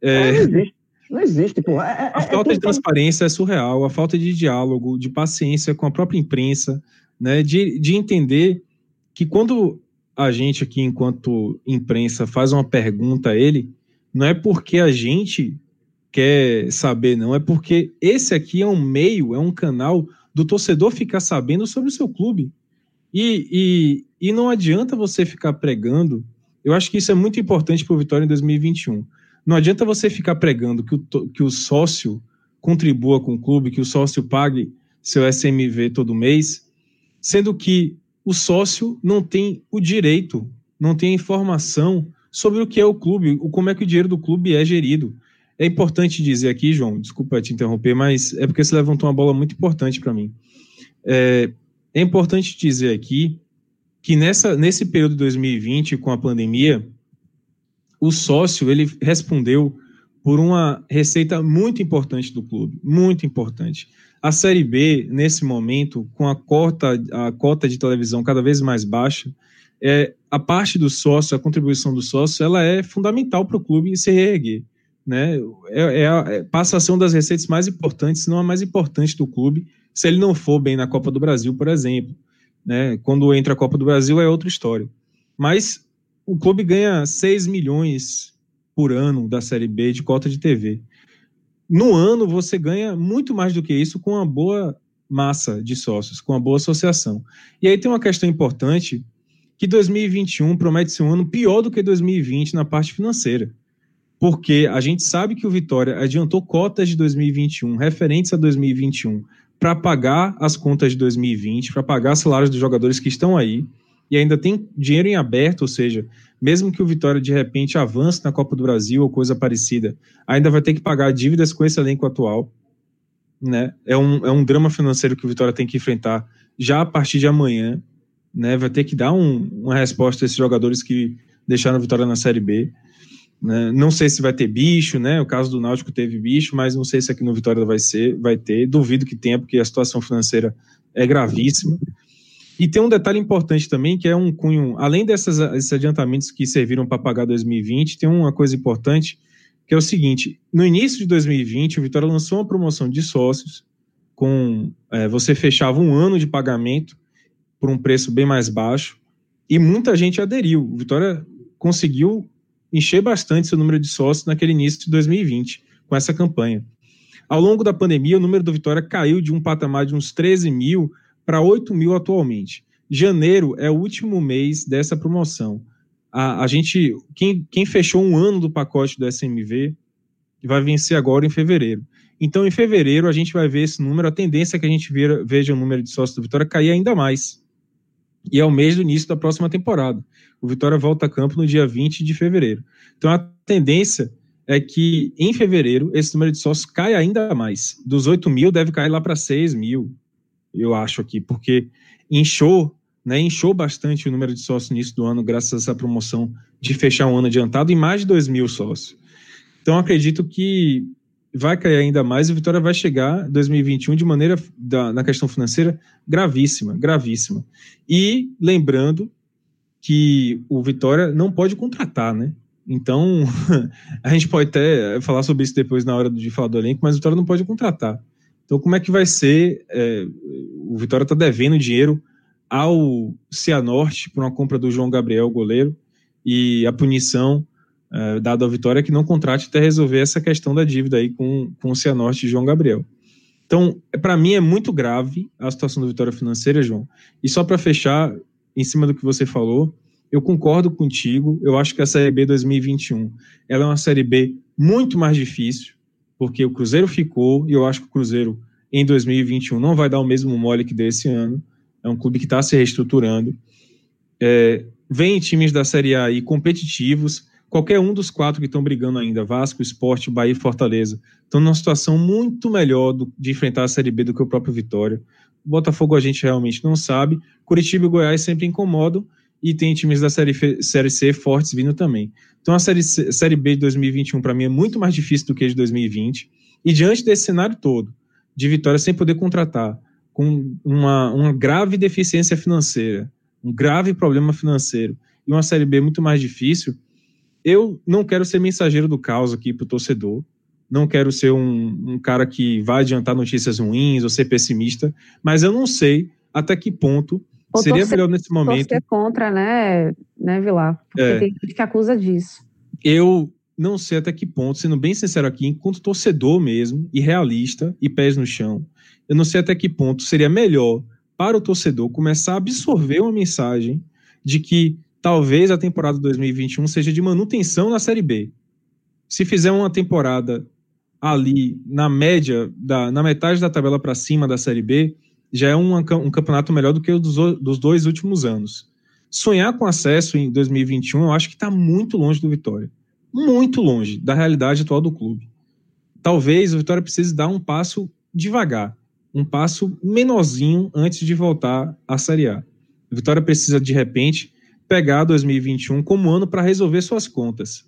É, não (laughs) existe. Não existe. É, é, a é falta de transparência é surreal, a falta de diálogo, de paciência com a própria imprensa, né, de, de entender que quando a gente aqui, enquanto imprensa, faz uma pergunta a ele, não é porque a gente quer saber, não, é porque esse aqui é um meio, é um canal do torcedor ficar sabendo sobre o seu clube. E, e, e não adianta você ficar pregando. Eu acho que isso é muito importante para o Vitória em 2021. Não adianta você ficar pregando que o, que o sócio contribua com o clube, que o sócio pague seu SMV todo mês, sendo que o sócio não tem o direito, não tem a informação sobre o que é o clube, como é que o dinheiro do clube é gerido. É importante dizer aqui, João, desculpa te interromper, mas é porque você levantou uma bola muito importante para mim. É, é, importante dizer aqui que nessa, nesse período de 2020, com a pandemia, o sócio ele respondeu por uma receita muito importante do clube, muito importante. A Série B, nesse momento, com a cota, a cota de televisão cada vez mais baixa, é, a parte do sócio, a contribuição do sócio, ela é fundamental para o clube se reerguer né, é, é, é, passa a ser uma das receitas mais importantes, se não a mais importante do clube, se ele não for bem na Copa do Brasil, por exemplo. Né, quando entra a Copa do Brasil é outra história. Mas o clube ganha 6 milhões por ano da Série B de cota de TV. No ano, você ganha muito mais do que isso com uma boa massa de sócios, com uma boa associação. E aí tem uma questão importante, que 2021 promete ser um ano pior do que 2020 na parte financeira porque a gente sabe que o Vitória adiantou cotas de 2021, referentes a 2021, para pagar as contas de 2020, para pagar salários dos jogadores que estão aí, e ainda tem dinheiro em aberto, ou seja, mesmo que o Vitória de repente avance na Copa do Brasil ou coisa parecida, ainda vai ter que pagar dívidas com esse elenco atual. Né? É, um, é um drama financeiro que o Vitória tem que enfrentar já a partir de amanhã. Né? Vai ter que dar um, uma resposta a esses jogadores que deixaram a Vitória na Série B. Né? Não sei se vai ter bicho, né? O caso do Náutico teve bicho, mas não sei se aqui no Vitória vai ser, vai ter. Duvido que tenha, porque a situação financeira é gravíssima. E tem um detalhe importante também, que é um cunho, além desses adiantamentos que serviram para pagar 2020, tem uma coisa importante, que é o seguinte: no início de 2020, o Vitória lançou uma promoção de sócios, com é, você fechava um ano de pagamento por um preço bem mais baixo, e muita gente aderiu. O Vitória conseguiu encher bastante seu número de sócios naquele início de 2020, com essa campanha. Ao longo da pandemia, o número do Vitória caiu de um patamar de uns 13 mil para 8 mil atualmente. Janeiro é o último mês dessa promoção. A, a gente, quem, quem fechou um ano do pacote do SMV vai vencer agora em fevereiro. Então, em fevereiro, a gente vai ver esse número. A tendência é que a gente veja o número de sócios do Vitória cair ainda mais. E é o mês do início da próxima temporada. O Vitória volta a campo no dia 20 de fevereiro. Então a tendência é que em fevereiro esse número de sócios cai ainda mais. Dos 8 mil deve cair lá para 6 mil, eu acho aqui, porque inchou, né, inchou bastante o número de sócios no início do ano, graças a essa promoção de fechar um ano adiantado em mais de 2 mil sócios. Então acredito que vai cair ainda mais e o Vitória vai chegar 2021 de maneira, da, na questão financeira, gravíssima, gravíssima. E lembrando que o Vitória não pode contratar, né? Então, (laughs) a gente pode até falar sobre isso depois na hora de falar do elenco, mas o Vitória não pode contratar. Então, como é que vai ser? É, o Vitória está devendo dinheiro ao Cianorte por uma compra do João Gabriel, goleiro, e a punição uh, dada à Vitória é que não contrate até resolver essa questão da dívida aí com, com o Cianorte e João Gabriel. Então, para mim é muito grave a situação da Vitória financeira, João. E só para fechar, em cima do que você falou, eu concordo contigo. Eu acho que a Série B 2021 ela é uma Série B muito mais difícil, porque o Cruzeiro ficou, e eu acho que o Cruzeiro em 2021 não vai dar o mesmo mole que desse ano. É um clube que está se reestruturando. É, vem times da Série A aí competitivos. Qualquer um dos quatro que estão brigando ainda, Vasco, Esporte, Bahia e Fortaleza, estão numa situação muito melhor do, de enfrentar a Série B do que o próprio Vitória. Botafogo a gente realmente não sabe. Curitiba e Goiás sempre incomodam e tem times da série, F, série C fortes vindo também. Então a série, C, série B de 2021 para mim é muito mais difícil do que a de 2020. E diante desse cenário todo, de Vitória sem poder contratar, com uma, uma grave deficiência financeira, um grave problema financeiro e uma série B muito mais difícil, eu não quero ser mensageiro do caos aqui para o torcedor. Não quero ser um, um cara que vai adiantar notícias ruins ou ser pessimista, mas eu não sei até que ponto ou Seria torcer, melhor nesse momento. Torcer contra, né, né, Vilar? Porque é. tem gente que acusa disso. Eu não sei até que ponto, sendo bem sincero aqui, enquanto torcedor mesmo, e realista, e pés no chão, eu não sei até que ponto seria melhor para o torcedor começar a absorver uma mensagem de que talvez a temporada 2021 seja de manutenção na Série B. Se fizer uma temporada ali na média, da, na metade da tabela para cima da Série B, já é um, um campeonato melhor do que o dos, dos dois últimos anos. Sonhar com acesso em 2021, eu acho que está muito longe do Vitória. Muito longe da realidade atual do clube. Talvez o Vitória precise dar um passo devagar, um passo menorzinho antes de voltar à Série A. O Vitória precisa, de repente, pegar 2021 como ano para resolver suas contas.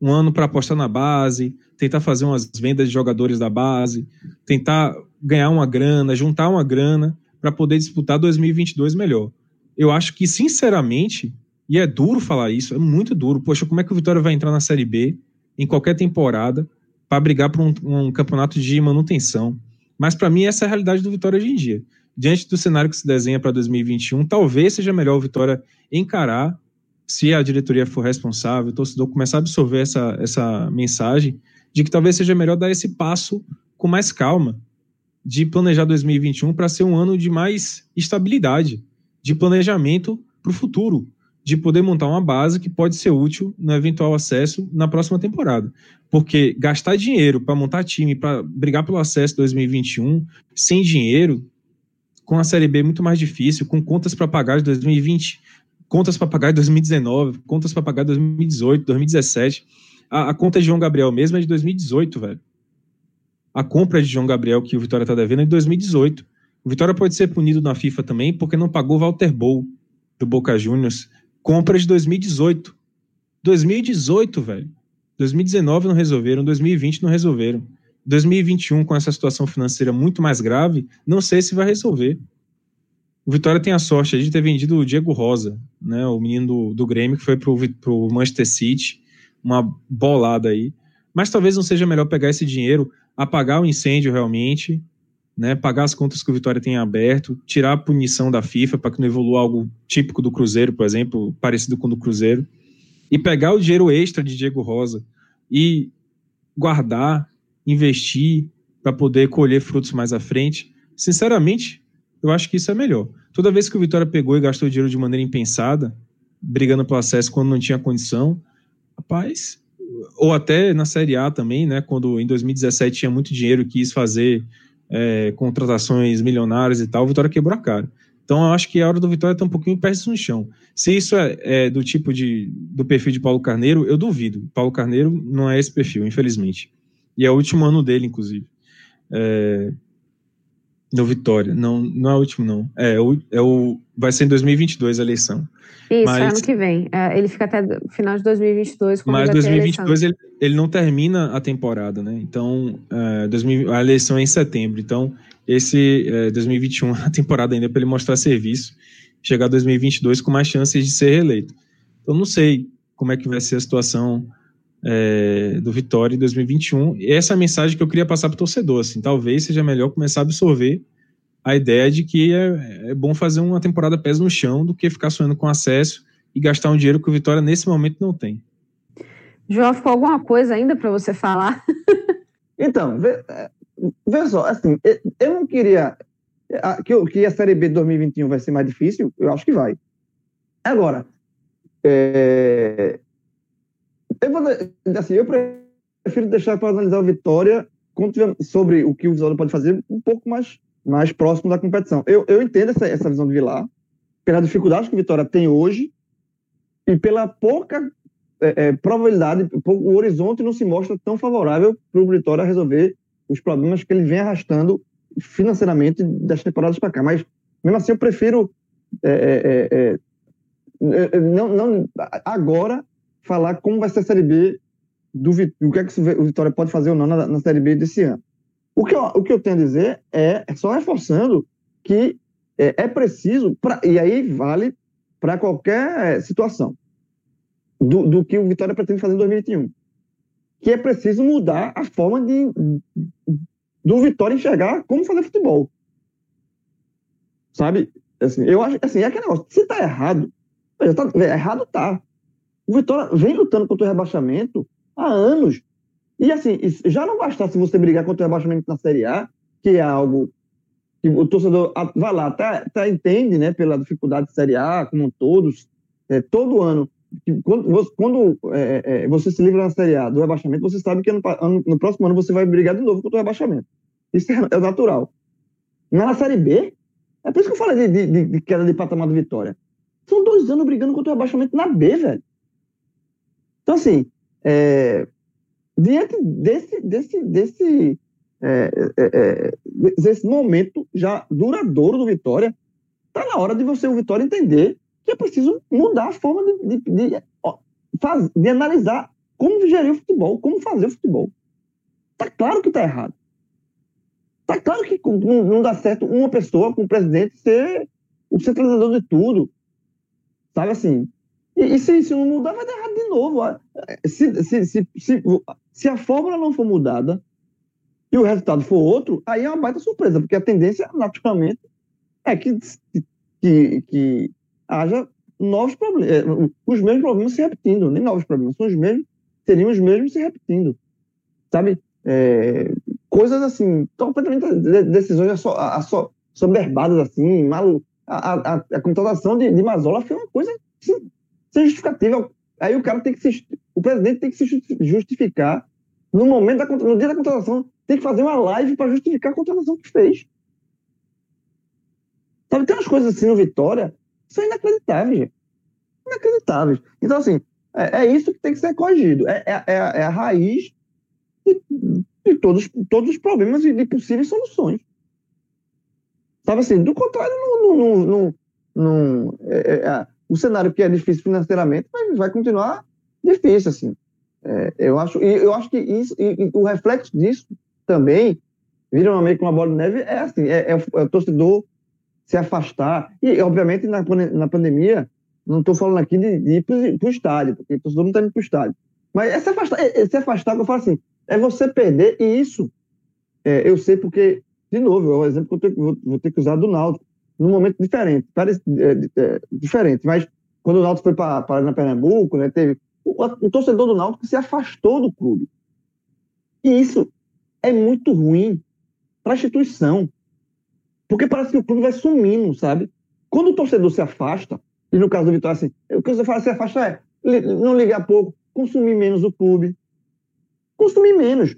Um ano para apostar na base, tentar fazer umas vendas de jogadores da base, tentar ganhar uma grana, juntar uma grana para poder disputar 2022 melhor. Eu acho que, sinceramente, e é duro falar isso, é muito duro. Poxa, como é que o Vitória vai entrar na Série B em qualquer temporada para brigar por um, um, campeonato de manutenção? Mas para mim, essa é a realidade do Vitória hoje em dia. Diante do cenário que se desenha para 2021, talvez seja melhor o Vitória encarar, se a diretoria for responsável, o torcedor começar a absorver essa, essa mensagem, de que talvez seja melhor dar esse passo com mais calma, de planejar 2021 para ser um ano de mais estabilidade, de planejamento para o futuro, de poder montar uma base que pode ser útil no eventual acesso na próxima temporada. Porque gastar dinheiro para montar time, para brigar pelo acesso 2021, sem dinheiro, com a Série B é muito mais difícil, com contas para pagar de 2020, contas para pagar de 2019, contas para pagar de 2018, 2017. A, a conta de João Gabriel mesmo é de 2018, velho a compra de João Gabriel que o Vitória está devendo é de 2018. O Vitória pode ser punido na FIFA também porque não pagou Walter Bow do Boca Juniors. Compra de 2018. 2018, velho. 2019 não resolveram, 2020 não resolveram. 2021, com essa situação financeira muito mais grave, não sei se vai resolver. O Vitória tem a sorte de ter vendido o Diego Rosa, né, o menino do, do Grêmio, que foi para o Manchester City, uma bolada aí. Mas talvez não seja melhor pegar esse dinheiro, apagar o incêndio realmente, né, pagar as contas que o Vitória tem aberto, tirar a punição da FIFA para que não evolua algo típico do Cruzeiro, por exemplo, parecido com o do Cruzeiro, e pegar o dinheiro extra de Diego Rosa e guardar, investir para poder colher frutos mais à frente. Sinceramente, eu acho que isso é melhor. Toda vez que o Vitória pegou e gastou dinheiro de maneira impensada, brigando pelo acesso quando não tinha condição, rapaz, ou até na Série A também, né, quando em 2017 tinha muito dinheiro quis fazer é, contratações milionárias e tal, o Vitória quebrou a cara. Então eu acho que a hora do Vitória está um pouquinho perto no chão. Se isso é, é, do tipo de do perfil de Paulo Carneiro, eu duvido. Paulo Carneiro não é esse perfil, infelizmente. E é o último ano dele, inclusive. É, no Vitória. Não, não é o último, não. É, é, o, é o, vai ser em 2022 a eleição. Isso, mas, ano que vem. É, ele fica até final de 2022. Mas 2022 ele, ele não termina a temporada, né? Então, é, 2000, a eleição é em setembro. Então, esse é, 2021 (laughs) a temporada ainda para ele mostrar serviço. Chegar 2022 com mais chances de ser reeleito. Então, não sei como é que vai ser a situação é, do Vitória em 2021. E essa é a mensagem que eu queria passar para o torcedor. Assim, talvez seja melhor começar a absorver a ideia de que é, é bom fazer uma temporada pés no chão do que ficar sonhando com acesso e gastar um dinheiro que o Vitória nesse momento não tem. João, ficou alguma coisa ainda para você falar? (laughs) então, vê só, assim, eu não queria que, que a Série B de 2021 vai ser mais difícil, eu acho que vai. Agora, é, eu, assim, eu prefiro deixar para analisar o Vitória sobre o que o Vitória pode fazer um pouco mais, mais próximo da competição. Eu, eu entendo essa, essa visão de Vilar, pela dificuldade que o Vitória tem hoje e pela pouca é, é, probabilidade, o horizonte não se mostra tão favorável para o Vitória resolver os problemas que ele vem arrastando financeiramente das temporadas para cá. Mas, mesmo assim, eu prefiro é, é, é, é não, não, agora falar como vai ser a Série B do o que é que o Vitória pode fazer ou não na, na Série B desse ano. O que, eu, o que eu tenho a dizer é, é só reforçando que é, é preciso, pra, e aí vale para qualquer situação, do, do que o Vitória pretende fazer em 2021, que é preciso mudar a forma de, do Vitória enxergar como fazer futebol. Sabe? Assim, eu acho assim, é aquele negócio, se tá errado, tá, errado tá. O Vitória vem lutando contra o rebaixamento há anos. E assim, já não bastasse você brigar contra o rebaixamento na Série A, que é algo que o torcedor vai lá, até, até entende, né, pela dificuldade de Série A, como todos, é, todo ano. Quando, quando é, é, você se livra na Série A do rebaixamento, você sabe que no, no, próximo ano você vai brigar de novo contra o rebaixamento. Isso é, é natural. Na Série B, é por isso que eu falei de, de, de queda de patamar do Vitória. São dois anos brigando contra o rebaixamento na B, velho. Então, assim, é, diante desse, desse, desse, é, é, é, desse momento já duradouro do Vitória, está na hora de você, o Vitória, entender que é preciso mudar a forma de, de, de, faz, de analisar como gerir o futebol, como fazer o futebol. Está claro que está errado. Está claro que não, não dá certo uma pessoa com o presidente ser o centralizador de tudo. Sabe assim? E, e se, se não mudar, vai dar errado de novo. Se, se, se, se, se a fórmula não for mudada e o resultado for outro, aí é uma baita surpresa, porque a tendência, naturalmente, é que, que, que haja novos problemas, é, os mesmos problemas se repetindo, nem novos problemas, são os mesmos, seriam os mesmos se repetindo. Sabe? É, coisas assim, completamente decisões so, soberbadas, assim, malu, a, a, a contratação de, de Mazola foi uma coisa assim, sem justificativa. Aí o cara tem que se. O presidente tem que se justificar no momento da no dia da contratação, tem que fazer uma live para justificar a contratação que fez. Sabe, tem umas coisas assim no Vitória são inacreditáveis, gente. Inacreditáveis. Então, assim, é, é, isso que tem que ser corrigido. É, é, é, a, é a raiz de, de, todos, todos os problemas e de possíveis soluções. Sabe assim, do contrário, não, não, não, não é, é o cenário que é difícil financeiramente, mas vai continuar difícil, assim. É, eu acho, e eu acho que isso, e, e o reflexo disso também, vira meio que uma bola de neve, é assim, é, é, o, é o torcedor se afastar, e obviamente na, na pandemia, não estou falando aqui de, de ir para o estádio, porque o torcedor não está indo para o estádio, mas é se afastar, é, é se afastar, que eu falo assim, é você perder, e isso, é, eu sei porque, de novo, é o exemplo que eu tenho, vou, vou ter que usar do Náutico, num momento diferente, parece, é, é, diferente, mas quando o Náutico foi para na Pernambuco, né, teve o, o, torcedor do Náutico se afastou do clube. E isso é muito ruim para a instituição, porque parece que o clube vai sumindo, sabe? Quando o torcedor se afasta, e no caso do Vitória, assim, o que você fala se afastar é não ligar pouco, consumir menos o clube, consumir menos.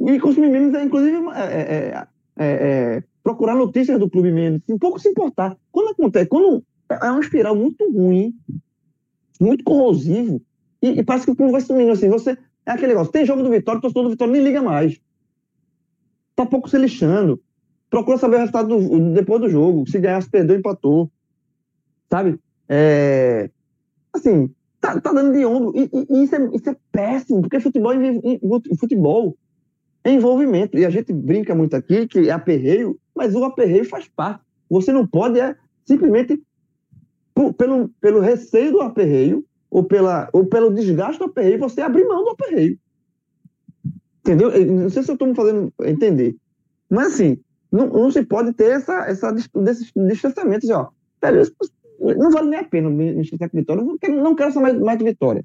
E consumir menos é, inclusive, é, é, é, procurar notícias do clube mesmo, um pouco se importar. Quando acontece, quando é uma espiral muito ruim, muito corrosivo, e, e parece que o clube vai sumindo assim. Você é aquele negócio. Tem jogo do Vitória, torcedor do Vitória nem liga mais. Tá pouco se lixando. Procura saber o resultado do, depois do jogo. Se ganhar, se perdeu, empatou. Sabe? É, assim, tá, tá dando de ombro. E, e, e isso, é, isso, é, péssimo, porque futebol, futebol envolvimento. E a gente brinca muito aqui que é aperreio, mas o aperreio faz parte. Você não pode é, simplesmente, por, pelo, pelo receio do aperreio, ou, pela, ou pelo desgaste do aperreio, você abrir mão do aperreio. Entendeu? Não sei se eu estou me fazendo entender. Mas assim, Não, não se pode ter essa, essa, desses distanciamentos, ó. Não vale nem a pena me distanciar com Vitória, não quero, não quero mais, mais de Vitória.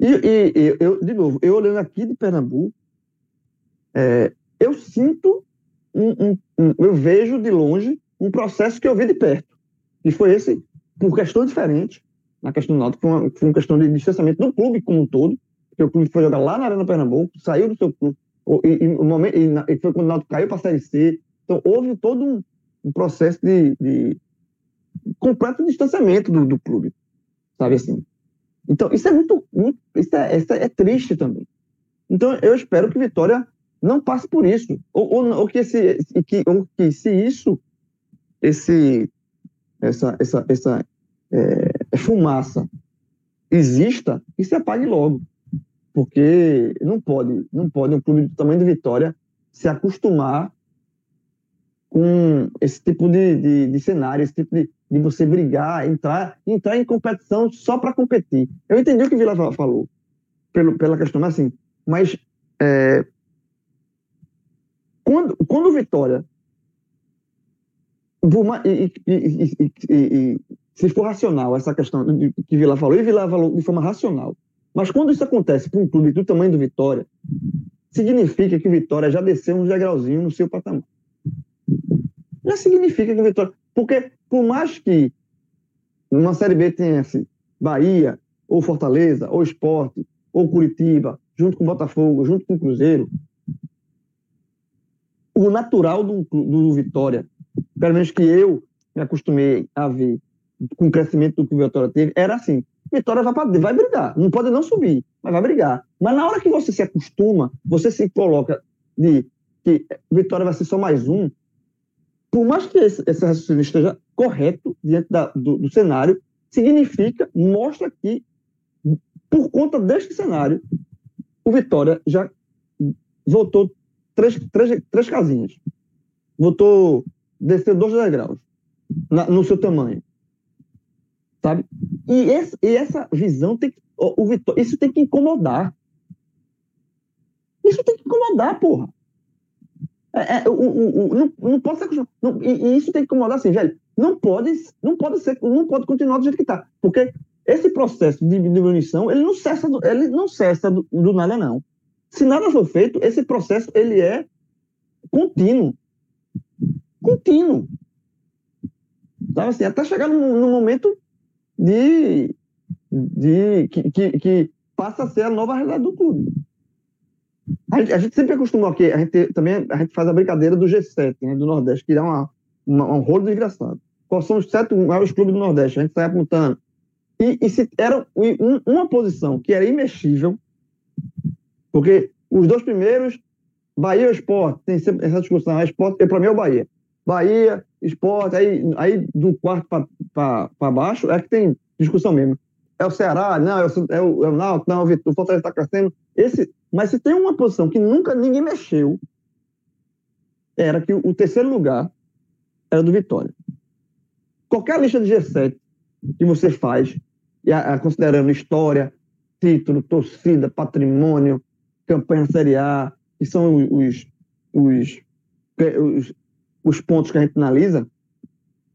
E, e, e, eu, de novo, eu olhando aqui de Pernambuco, é, eu sinto, um, um, um, eu vejo de longe um processo que eu vi de perto. E foi esse, por questões diferentes, na questão do Náutico, foi uma, foi uma questão de distanciamento do clube como um todo, porque o clube foi jogar lá na Arena Pernambuco, saiu do seu clube, e, e, momento, e foi quando o Náutico caiu para a Série C. Então, houve todo um, um processo de, de, completo distanciamento do, do clube, sabe assim. Então, isso é muito, muito isso, é, isso é triste também. Então, eu espero que Vitória não passe por isso. Ou, ou, ou, que, esse, que, ou que se isso, esse, essa, essa, essa é, fumaça exista, que se apague logo. Porque não pode, não pode um clube do tamanho de Vitória se acostumar com esse tipo de, de, de cenário, esse tipo de, de você brigar, entrar, entrar em competição só para competir. Eu entendi o que o Vila falou, pelo, pela questão, mas assim, mas é, quando, quando o Vitória e, e, e, se for racional essa questão que Vila falou, e Vila falou de forma racional, mas quando isso acontece para um clube do tamanho do Vitória, significa que o Vitória já desceu um degrauzinho no seu patamar. Já significa que o Vitória. Porque, por mais que uma Série B tenha assim, Bahia, ou Fortaleza, ou Esporte, ou Curitiba, junto com Botafogo, junto com Cruzeiro, o natural do, do Vitória, pelo menos que eu me acostumei a ver com o crescimento do que o Vitória teve, era assim: Vitória vai, pra, vai brigar, não pode não subir, mas vai brigar. Mas na hora que você se acostuma, você se coloca de que Vitória vai ser só mais um, por mais que esse, esse raciocínio esteja correto diante da, do, do cenário, significa, mostra que, por conta deste cenário, o Vitória já votou três, três, três casinhas. Votou, desceu dois degraus na, no seu tamanho. Sabe? E, esse, e essa visão tem que. O, o Vitória, isso tem que incomodar. Isso tem que incomodar, porra. É, é, o, o, o, não, não pode ser. Não, e, e, isso tem que incomodar assim, velho. Não pode, não pode ser, não pode continuar do jeito que está. Porque esse processo de diminuição, ele não cessa do, ele não cessa do, do, nada, não. Se nada for feito, esse processo ele é contínuo. Contínuo. Sabe assim, até chegar no, no momento de, de que, que, que passa a ser a nova realidade do clube. A gente, a gente, sempre acostumou aqui, a gente também a gente faz a brincadeira do G7, né, do Nordeste, que dá uma, uma, um rolo desgraçado. Quais são os sete maiores clubes do Nordeste? A gente sai apontando. E, e se era um, uma posição que era imexível, porque os dois primeiros, Bahia ou Esporte, tem sempre essa discussão, esporte, para mim é o Bahia. Bahia, Esporte, aí, aí do quarto para baixo é que tem discussão mesmo. É o Ceará, não, é o, é o, é o Náutico, não, o Fortaleza está crescendo. Esse, mas se tem uma posição que nunca ninguém mexeu, era que o terceiro lugar era do Vitória. Qualquer lista de G7 que você faz, considerando história, título, torcida, patrimônio, campanha Série A, que são os, os, os, os pontos que a gente analisa,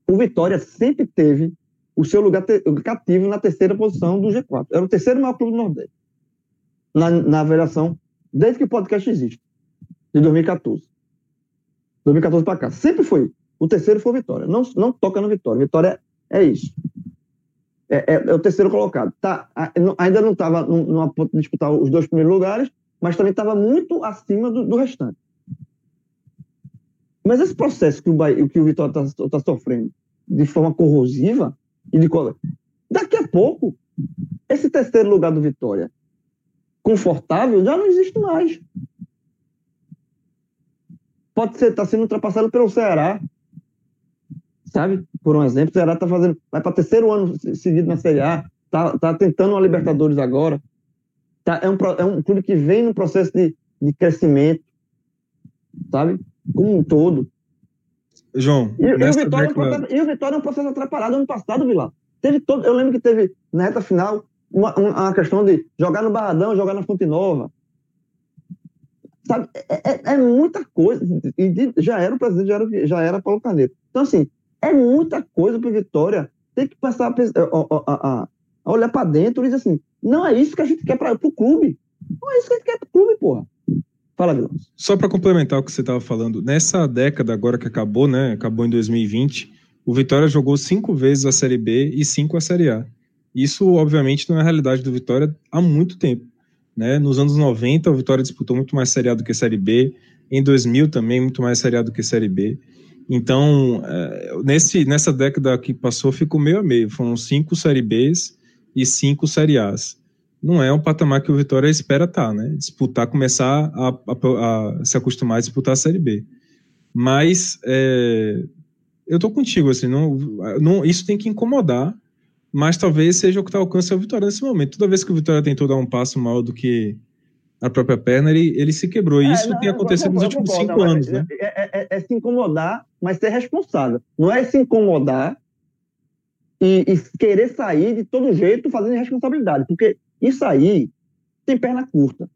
o Vitória sempre teve o seu lugar cativo na terceira posição do G4. Era o terceiro maior clube do Nordeste na, na avaliação desde que o podcast existe, de 2014. 2014 para cá. Sempre foi. O terceiro foi Vitória. Não, não toca no Vitória. Vitória é isso. É, é, é o terceiro colocado. Tá, ainda não estava numa ponto de disputar os dois primeiros lugares, mas também estava muito acima do, do, restante. Mas esse processo que o, Bahia, que o Vitória está tá sofrendo de forma corrosiva, e de, daqui a pouco, esse terceiro lugar do Vitória confortável já não existe mais. Pode ser, está sendo ultrapassado pelo Ceará. Sabe? Por um exemplo, o Ceará está fazendo. Vai para terceiro ano seguido na Série A. Está tá tentando uma Libertadores agora. Tá, é, um, é um clube que vem num processo de, de crescimento. Sabe? Como um todo. João. E, e, o Vitória, é um processo, e o Vitória é um processo atrapalhado ano passado, Vilar. Teve todo, eu lembro que teve, na reta final, uma, uma questão de jogar no Barradão, jogar na Fonte Nova. Sabe? É, é, é muita coisa. E já era o presidente, já era, já era Paulo Carneiro. Então, assim, é muita coisa para Vitória. Tem que passar a, a, a, a olhar para dentro e dizer assim: não é isso que a gente quer para o clube. Não é isso que a gente quer para o clube, porra. Fala, Vilão. Só para complementar o que você estava falando, nessa década agora que acabou, né? Acabou em 2020, o Vitória jogou cinco vezes a Série B e cinco a Série A. Isso, obviamente, não é a realidade do Vitória há muito tempo. Né? Nos anos 90, o Vitória disputou muito mais Série A do que Série B. Em 2000 também, muito mais Série A do que Série B. Então, é, nesse, nessa década que passou, ficou meio a meio. Foram cinco Série Bs e cinco Série As não é um patamar que o Vitória espera estar, tá, né? Disputar, começar a, a, a, se acostumar a disputar a Série B. Mas é, eu tô contigo, assim, não, não, isso tem que incomodar, mas talvez seja o que está alcançando a Vitória nesse momento. Toda vez que o Vitória tentou dar um passo maior do que a própria perna, ele, ele se quebrou. E é, isso não, tem acontecido nos últimos cinco anos, né? É, é, é, é, se incomodar, mas ser responsável. Não é se incomodar e, e querer sair de todo jeito fazendo responsabilidade, porque isso aí tem perna curta.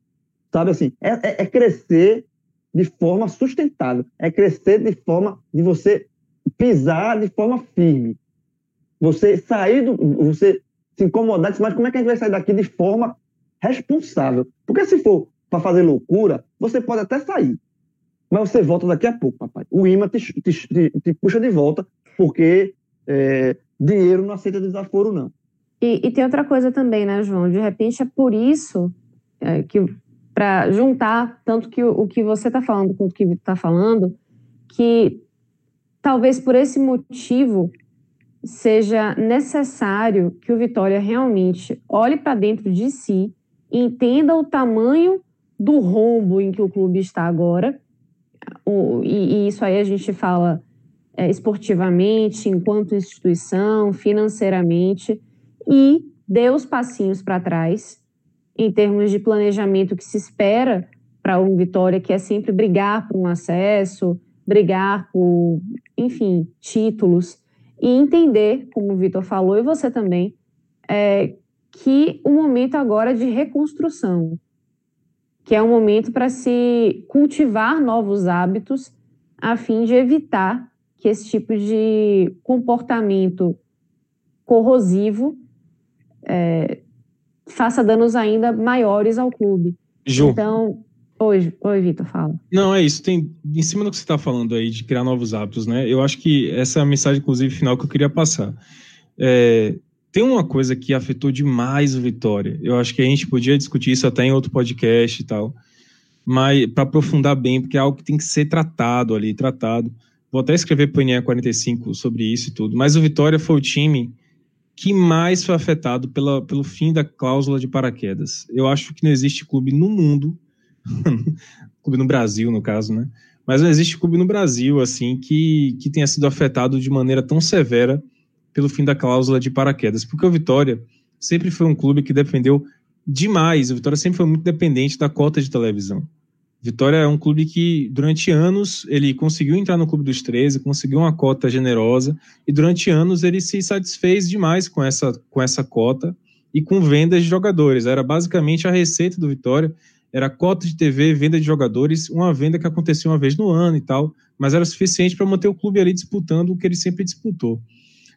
Sabe assim? É, é, é crescer de forma sustentável. É crescer de forma de você pisar de forma firme. Você sair do. Você se incomodar, mas como é que a gente vai sair daqui de forma responsável? Porque se for para fazer loucura, você pode até sair. Mas você volta daqui a pouco, papai. O imã te, te, te, te puxa de volta, porque é, dinheiro não aceita desaforo, não. E, e, tem outra coisa também, né, João? De repente é por isso é, que, para juntar tanto que o, o, que você está falando com o que está falando, que talvez por esse motivo seja necessário que o Vitória realmente olhe para dentro de si, entenda o tamanho do rombo em que o clube está agora, e, e, isso aí a gente fala é, esportivamente, enquanto instituição, financeiramente, e dê os passinhos para trás em termos de planejamento que se espera para um Vitória, que é sempre brigar por um acesso, brigar por, enfim, títulos, e entender, como o Vitor falou, e você também, é, que o momento agora é de reconstrução, que é um momento para se cultivar novos hábitos a fim de evitar que esse tipo de comportamento corrosivo é, faça danos ainda maiores ao clube. Ju. Então, oi, oi Vitor, fala. Não, é isso. Tem, em cima do que você está falando aí, de criar novos hábitos, né? Eu acho que essa é a mensagem, inclusive, final que eu queria passar. É, tem uma coisa que afetou demais o Vitória. Eu acho que a gente podia discutir isso até em outro podcast e tal, mas para aprofundar bem, porque é algo que tem que ser tratado ali, tratado. Vou até escrever para o INE 45 sobre isso e tudo. Mas o Vitória foi o time que mais foi afetado pela, pelo fim da cláusula de paraquedas. Eu acho que não existe clube no mundo, (laughs) clube no Brasil, no caso, né? Mas não existe clube no Brasil, assim, que, que tenha sido afetado de maneira tão severa pelo fim da cláusula de paraquedas. Porque o Vitória sempre foi um clube que dependeu demais. O Vitória sempre foi muito dependente da cota de televisão. Vitória é um clube que, durante anos, ele conseguiu entrar no Clube dos 13, conseguiu uma cota generosa, e durante anos ele se satisfez demais com essa, com essa cota e com vendas de jogadores. Era basicamente a receita do Vitória, era cota de TV, venda de jogadores, uma venda que acontecia uma vez no ano e tal, mas era suficiente para manter o clube ali disputando o que ele sempre disputou.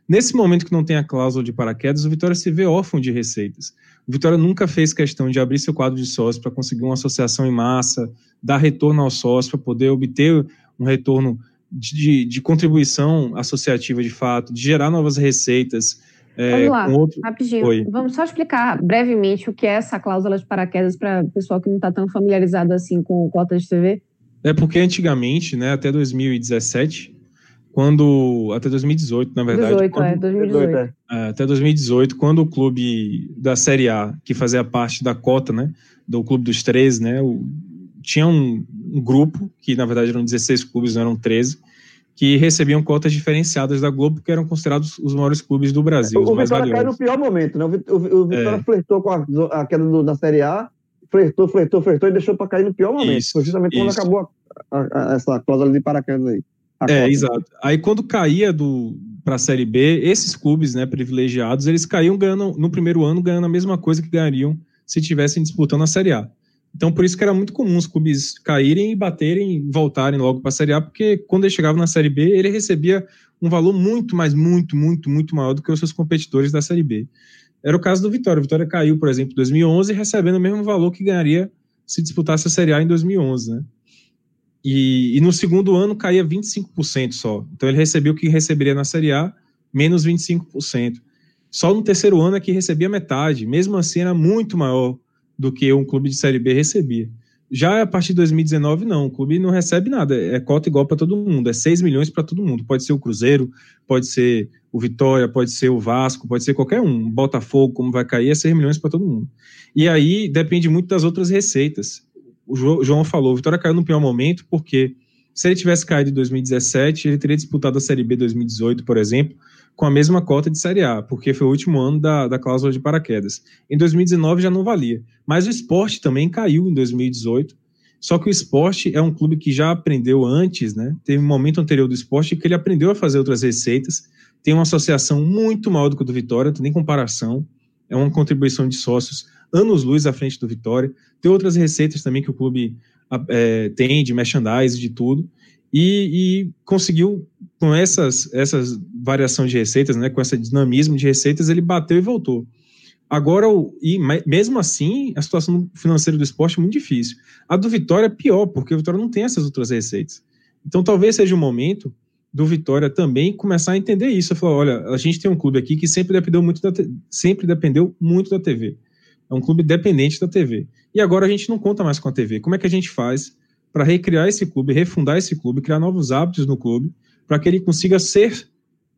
Nesse momento que não tem a cláusula de paraquedas, o Vitória se vê órfão de receitas. O Vitória nunca fez questão de abrir seu quadro de sócio para conseguir uma associação em massa, dar retorno ao sócio, para poder obter um retorno de, de, de, contribuição associativa de fato, de gerar novas receitas. É, Vamos lá, outro... rapidinho. Oi. Vamos só explicar brevemente o que é essa cláusula de paraquedas para o pessoal que não está tão familiarizado assim com cota de TV. É porque antigamente, né, até 2017, quando até 2018, na verdade. 18, quando, é, 2018. É. é, até 2018, quando o clube da Série A, que fazia parte da cota, né, do clube dos 13, né, o, tinha um, um, grupo, que na verdade eram 16 clubes, não eram 13, que recebiam cotas diferenciadas da Globo, que eram considerados os maiores clubes do Brasil. O, Vitória caiu no pior momento, né? O, Vitória é. flertou com a, a queda do, da Série A, flertou, flertou, flertou e deixou para cair no pior momento. Isso, Foi justamente isso. quando acabou a, a, essa cláusula de paraquedas aí. É, exato. Aí quando caía do para a Série B, esses clubes, né, privilegiados, eles caíam ganhando no primeiro ano ganhando a mesma coisa que ganhariam se tivessem disputando a Série A. Então, por isso que era muito comum os clubes caírem e baterem e voltarem logo para a Série A, porque quando ele chegava na Série B, ele recebia um valor muito, mais muito, muito, muito maior do que os seus competidores da Série B. Era o caso do Vitória. O Vitória caiu, por exemplo, em 2011, recebendo o mesmo valor que ganharia se disputasse a Série A em 2011, né? E, e no segundo ano caía 25% só. Então ele recebeu o que receberia na Série A, menos 25%. Só no terceiro ano é que recebia metade. Mesmo assim, era muito maior do que um clube de Série B recebia. Já a partir de 2019, não. O clube não recebe nada. É cota igual para todo mundo. É 6 milhões para todo mundo. Pode ser o Cruzeiro, pode ser o Vitória, pode ser o Vasco, pode ser qualquer um. Botafogo, como vai cair, é 6 milhões para todo mundo. E aí depende muito das outras receitas. O João falou, o Vitória caiu no pior momento porque se ele tivesse caído em 2017, ele teria disputado a Série B 2018, por exemplo, com a mesma cota de Série A, porque foi o último ano da, da cláusula de paraquedas. Em 2019 já não valia. Mas o esporte também caiu em 2018. Só que o esporte é um clube que já aprendeu antes, né? Teve um momento anterior do esporte que ele aprendeu a fazer outras receitas. Tem uma associação muito maior do que o do Vitória, não tem nem comparação. É uma contribuição de sócios anos-luz à frente do Vitória. Tem outras receitas também que o clube é, tem, de merchandise, de tudo e, e, conseguiu, com essas, essas variação de receitas, né, com esse dinamismo de receitas, ele bateu e voltou. Agora, e mesmo assim, a situação financeira do esporte é muito difícil. A do Vitória é pior, porque o Vitória não tem essas outras receitas. Então, talvez seja o momento do Vitória também começar a entender isso. Falar, olha, a gente tem um clube aqui que sempre dependeu muito da, sempre dependeu muito da TV. É um clube dependente da TV. E agora a gente não conta mais com a TV. Como é que a gente faz para recriar esse clube, refundar esse clube, criar novos hábitos no clube, para que ele consiga ser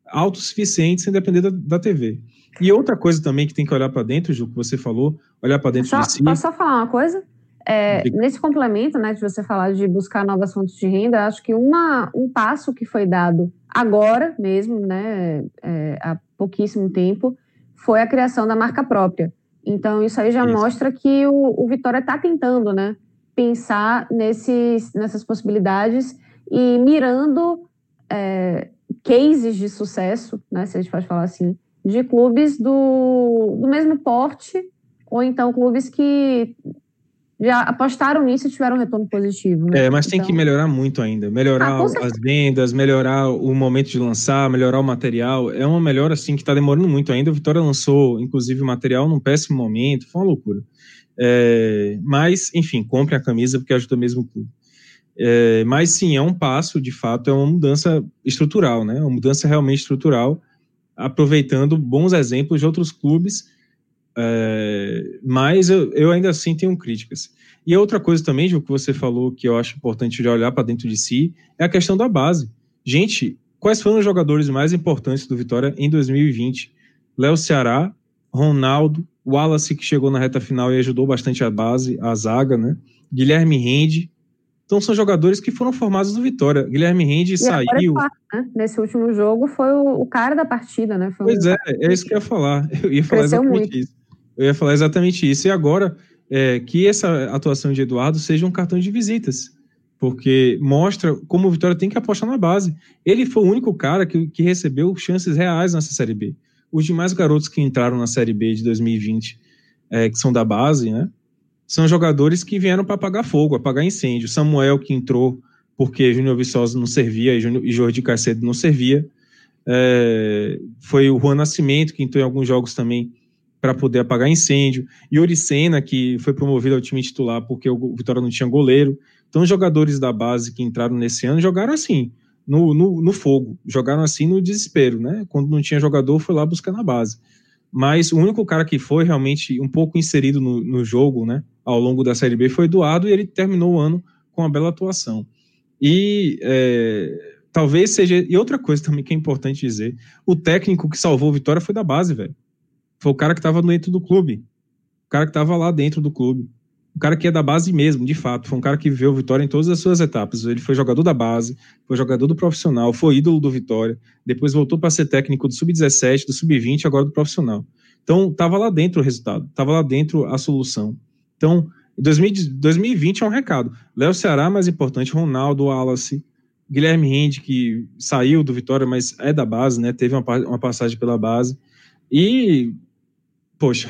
autossuficiente sem depender da, da, TV. E outra coisa também que tem que olhar para dentro, Ju, que você falou, olhar para dentro só, de si. Posso só falar uma coisa? É, nesse complemento, né, de você falar de buscar novas fontes de renda, acho que uma, um passo que foi dado agora mesmo, né, é, há pouquíssimo tempo, foi a criação da marca própria. Então, isso aí já isso. mostra que o, o Vitória está tentando, né, pensar nesses, nessas possibilidades e mirando é, cases de sucesso, né, se a gente pode falar assim, de clubes do, do mesmo porte, ou então clubes que já apostaram nisso e tiveram um retorno positivo. Né? É, mas tem que então melhorar muito ainda. Melhorar ah, as vendas, melhorar o momento de lançar, melhorar o material. É uma melhora, assim, que está demorando muito ainda. O Vitória lançou, inclusive, o material num péssimo momento. Foi uma loucura. É, mas, enfim, compre a camisa porque ajuda mesmo o clube. É, mas sim, é um passo, de fato, é uma mudança estrutural, né? Uma mudança realmente estrutural, aproveitando bons exemplos de outros clubes, é, mas eu, eu, ainda assim tenho críticas. E outra coisa também, Ju, que você falou que eu acho importante de olhar para dentro de si, é a questão da base. Gente, quais foram os jogadores mais importantes do Vitória em 2020? Léo Ceará, Ronaldo, Wallace, que chegou na reta final e ajudou bastante a base, a zaga, né? Guilherme Rende. Então são jogadores que foram formados do Vitória. Guilherme Rende saiu. né? Nesse último jogo foi o, o, cara da partida, né? Foi pois é, é isso que eu ia falar. (laughs) Eu ia falar exatamente muito. isso. Eu ia falar exatamente isso. E agora, é, que essa atuação de Eduardo seja um cartão de visitas. Porque mostra como o Vitória tem que apostar na base. Ele foi o único cara que, que recebeu chances reais nessa Série B. Os demais garotos que entraram na Série B de 2020, é, que são da base, né? São jogadores que vieram para apagar fogo, apagar incêndio. Samuel, que entrou porque Júnior Viçosa não servia e Jordi Carcedo não servia. É, foi o Juan Nascimento, que entrou em alguns jogos também para poder apagar incêndio. Yuri Senna, que foi promovido ao time titular porque o Vitória não tinha goleiro. Então, os jogadores da base que entraram nesse ano jogaram assim no, no, no, fogo, jogaram assim no desespero, né? Quando não tinha jogador, foi lá buscar na base. Mas o único cara que foi realmente um pouco inserido no, no jogo, né, ao longo da Série B foi Eduardo e ele terminou o ano com uma bela atuação. E é, talvez seja. E outra coisa também que é importante dizer: o técnico que salvou a vitória foi da base, velho. Foi o cara que estava dentro do clube. O cara que estava lá dentro do clube um cara que é da base mesmo, de fato. Foi um cara que viveu o Vitória em todas as suas etapas. Ele foi jogador da base, foi jogador do profissional, foi ídolo do Vitória, depois voltou para ser técnico do sub-17, do sub-20, agora do profissional. Então, estava lá dentro o resultado, estava lá dentro a solução. Então, 2020 é um recado. Léo Ceará, mais importante, Ronaldo, Wallace, Guilherme Rende, que saiu do Vitória, mas é da base, né? Teve uma, uma passagem pela base. E, poxa,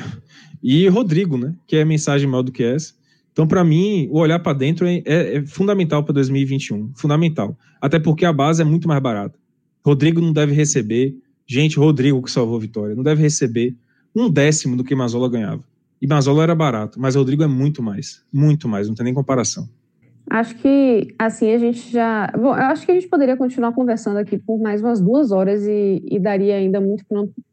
e Rodrigo, né? Que é mensagem maior do que essa, Então, para mim, o olhar para dentro é, é, é fundamental para 2021. Fundamental. Até porque a base é muito mais barata. Rodrigo não deve receber. Gente, Rodrigo que salvou a vitória, não deve receber um décimo do que Mazola ganhava. E Mazola era barato, mas Rodrigo é muito mais. Muito mais, não tem nem comparação. Acho que assim a gente já. Bom, eu acho que a gente poderia continuar conversando aqui por mais umas duas horas e, e daria ainda muito,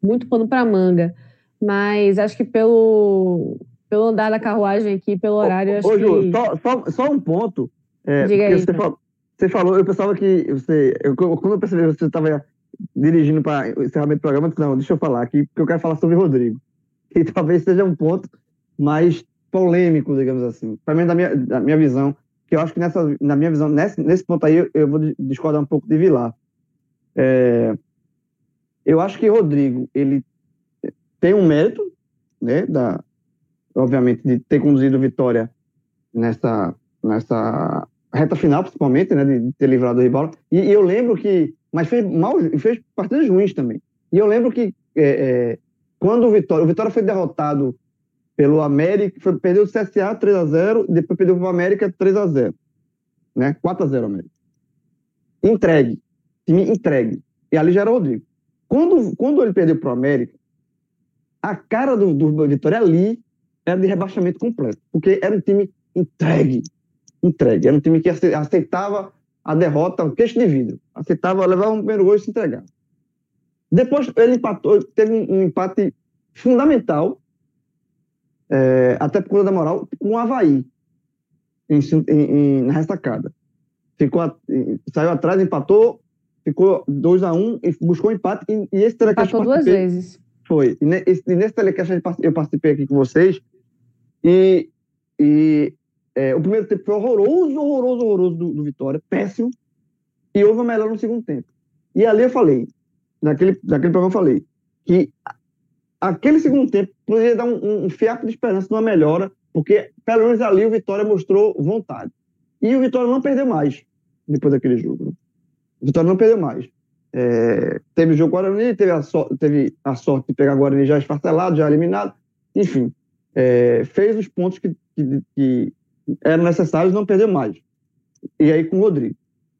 muito pano para manga. Mas acho que pelo, pelo andar da carruagem aqui, pelo horário. Ô, acho ô Ju, que... só, só, só, um ponto. É, Diga aí, você, falou, você, falou, eu pensava que você. Eu, quando eu percebi que você estava dirigindo para o encerramento do programa, eu disse, não, deixa eu falar aqui, porque eu quero falar sobre o Rodrigo. (laughs) E talvez seja um ponto mais polêmico, digamos assim. Para mim, da minha, da minha visão, que eu acho que nessa, na minha visão, nesse, nesse ponto aí, eu, vou discordar um pouco de Vilar. É, eu acho que Rodrigo, ele tem um mérito, né, da, obviamente, de ter conduzido Vitória nessa, nessa reta final, principalmente, né, de ter livrado o rival. E, e, eu lembro que, mas fez mal, fez partidas ruins também. E eu lembro que é, é, quando o Vitória, o Vitória foi derrotado pelo América, foi, perdeu o CSA 3 a 0 depois perdeu o América 3 a 0 né? 4 a 0 América. Entregue. Time entregue. E ali já era o Rodrigo. Quando, quando ele perdeu para o América, a cara do, do Vitória ali era de rebaixamento completo, porque era um time entregue. Entregue. Era um time que aceitava a derrota, o queixo de vidro. Aceitava levar um primeiro gol e se entregar. Depois ele empatou, teve um empate fundamental é, até por conta da moral, com o Havaí em, em, na restacada. Ficou, saiu atrás, empatou, ficou 2 a 1 um, e buscou empate. E, e esse telecast Empatou duas vezes. Foi. E, e nesse telecast eu participei aqui com vocês. E, e é, o primeiro tempo foi horroroso, horroroso, horroroso do, do, Vitória, péssimo. E houve uma melhor no segundo tempo. E ali eu falei, naquele, naquele programa eu falei, que aquele segundo tempo poderia dar um, um fiapo de esperança de uma melhora, porque pelo menos ali o Vitória mostrou vontade. E o Vitória não perdeu mais depois daquele jogo. Né? O Vitória não perdeu mais. É, teve o jogo Guarani, teve a, so, teve a sorte de pegar Guarani já esfartelado, já eliminado. Enfim, é, fez os pontos que, que, que, eram necessários não perdeu mais. E aí com o Rodrigo.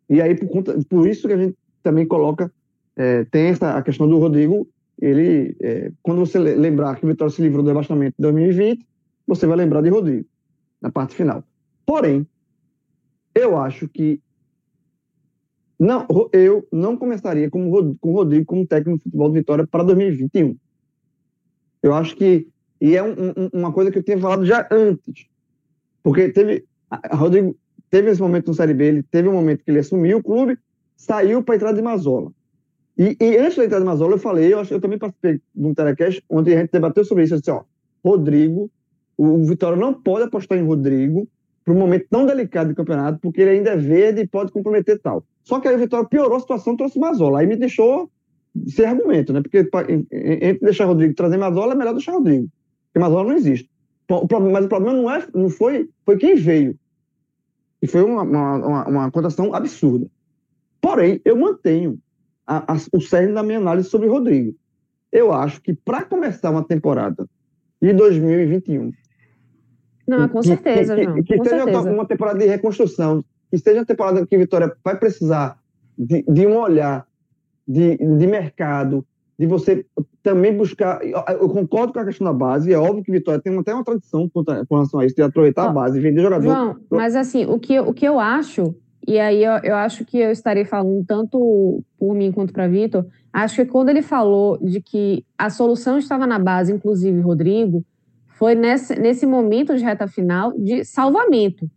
E aí, por, conta, por isso que a gente também coloca, é, tem essa, a questão do Rodrigo ele, é, quando você lembrar que o Vitória se livrou do rebaixamento em 2020, você vai lembrar de Rodrigo, na parte final. Porém, eu acho que não, eu não começaria com, com o Rodrigo como técnico de futebol do Vitória para 2021. Eu acho que, e é um, um, uma coisa que eu tinha falado já antes, porque teve, Rodrigo teve esse momento no Série B, ele teve um momento que ele assumiu o clube, saiu para entrar de Mazola. E, e, antes da entrada do Mazola, eu falei, eu, acho, eu também participei de um telecast onde a gente debateu sobre isso. Eu disse, ó, Rodrigo, o Vitória não pode apostar em Rodrigo para um momento tão delicado do campeonato, porque ele ainda é verde e pode comprometer tal. Só que aí o Vitória piorou a situação, trouxe Mazola. Aí me deixou sem argumento, né? Porque entre deixar Rodrigo e trazer Mazola, é melhor deixar Rodrigo. Porque Mazola não existe. Mas o problema não, é, não foi, foi quem veio. E foi uma, uma, uma, uma cotação absurda. Porém, eu mantenho a, a, o cerne da minha análise sobre o Rodrigo. Eu acho que para começar uma temporada de 2021. Não, com certeza, que, João. Que, que com seja certeza. uma temporada de reconstrução, que seja uma temporada que a Vitória vai precisar de, de um olhar de, de mercado, de você também buscar. Eu concordo com a questão da base, é óbvio que Vitória tem até uma tradição com relação a isso, de aproveitar a base, vender jogador. João, mas assim, o que, o que eu acho e aí eu, eu acho que eu estarei falando tanto por mim quanto para Vitor. Acho que quando ele falou de que a solução estava na base, inclusive Rodrigo, foi nesse, nesse momento de reta final de salvamento.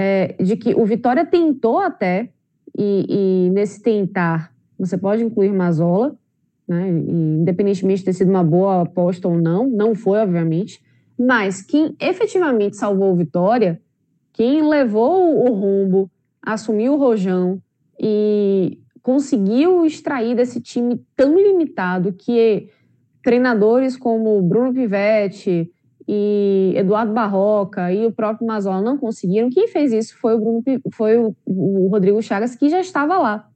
É, de que o Vitória tentou até, e, e, nesse tentar você pode incluir Mazola, né, independentemente de ter sido uma boa aposta ou não, não foi, obviamente, mas quem efetivamente salvou o Vitória, quem levou o rumbo assumiu o Rojão e conseguiu extrair desse time tão limitado que treinadores como Bruno Pivetti e Eduardo Barroca e o próprio Mazola não conseguiram. Quem fez isso foi o, Bruno, foi o, o Rodrigo Chagas, que já estava lá.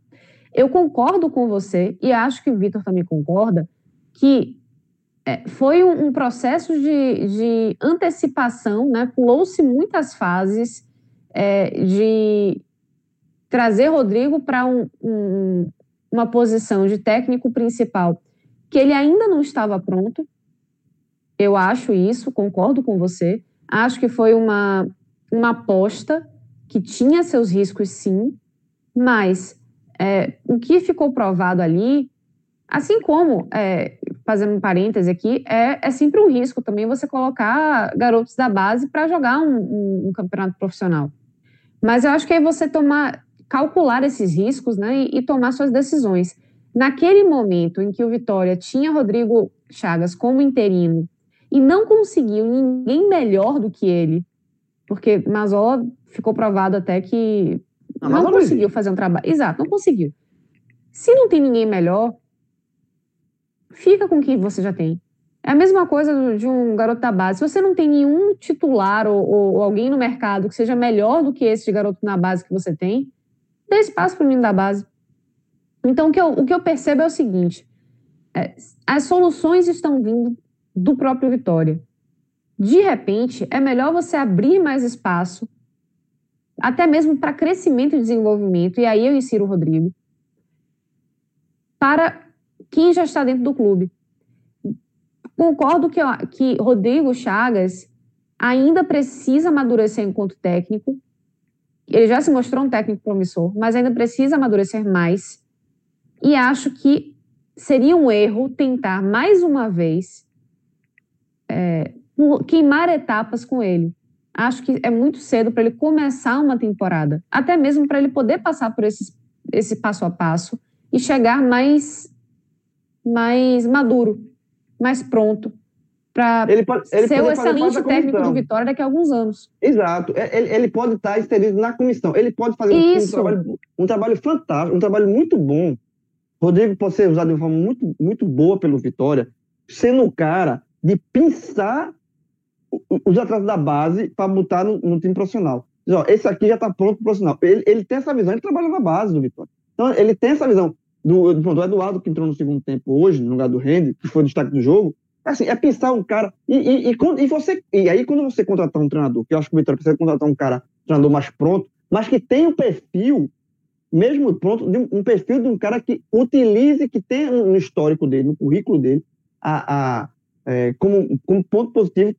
Eu concordo com você, e acho que o Vitor também concorda, que é, foi um, um processo de, de, antecipação, né? Pulou-se muitas fases é, de trazer Rodrigo para um, um, uma posição de técnico principal que ele ainda não estava pronto. Eu acho isso, concordo com você. Acho que foi uma, uma aposta que tinha seus riscos, sim, mas é, o que ficou provado ali, assim como, é, fazendo um parêntese aqui, é, é sempre um risco também você colocar garotos da base para jogar um, um, um, campeonato profissional. Mas eu acho que aí você tomar, calcular esses riscos né, e, e tomar suas decisões. Naquele momento em que o Vitória tinha Rodrigo Chagas como interino e não conseguiu ninguém melhor do que ele, porque Mazola ficou provado até que não, não conseguiu fazer um trabalho. Exato, não conseguiu. Se não tem ninguém melhor, fica com o que você já tem. É a mesma coisa de um garoto da base. Se você não tem nenhum titular ou, ou, alguém no mercado que seja melhor do que esse de garoto na base que você tem, dê espaço para o menino da base. Então, o que eu, o que eu percebo é o seguinte: é, as soluções estão vindo do próprio Vitória. De repente, é melhor você abrir mais espaço, até mesmo para crescimento e desenvolvimento, e aí eu insiro o Rodrigo, para quem já está dentro do clube. Concordo que, que Rodrigo Chagas ainda precisa amadurecer enquanto técnico. Ele já se mostrou um técnico promissor, mas ainda precisa amadurecer mais. E acho que seria um erro tentar mais uma vez é, queimar etapas com ele. Acho que é muito cedo para ele começar uma temporada, até mesmo para ele poder passar por esse, esse passo a passo e chegar mais, mais maduro, mais pronto para ser o excelente técnico do Vitória daqui a alguns anos. Exato. É, ele, ele pode estar inserido na comissão. Ele pode fazer um, um, trabalho, um trabalho fantástico, um trabalho muito bom Rodrigo pode ser usado de uma forma muito, muito boa pelo Vitória, sendo o cara de pensar os atletas da base para botar no, no, time profissional. Diz, ó, esse aqui já está pronto para o profissional. Ele, ele tem essa visão, ele trabalha na base do Vitória. Então, ele tem essa visão. Do, do Eduardo, que entrou no segundo tempo hoje, no lugar do Rende, que foi o destaque do jogo, é assim, é pensar um cara. E, e, e, e, você, e aí, quando você contratar um treinador, que eu acho que o Vitória precisa contratar um cara, um treinador mais pronto, mas que tem o perfil mesmo pronto, de um perfil de um cara que utilize, que tem no histórico dele, no currículo dele, a, a é, como, como ponto positivo,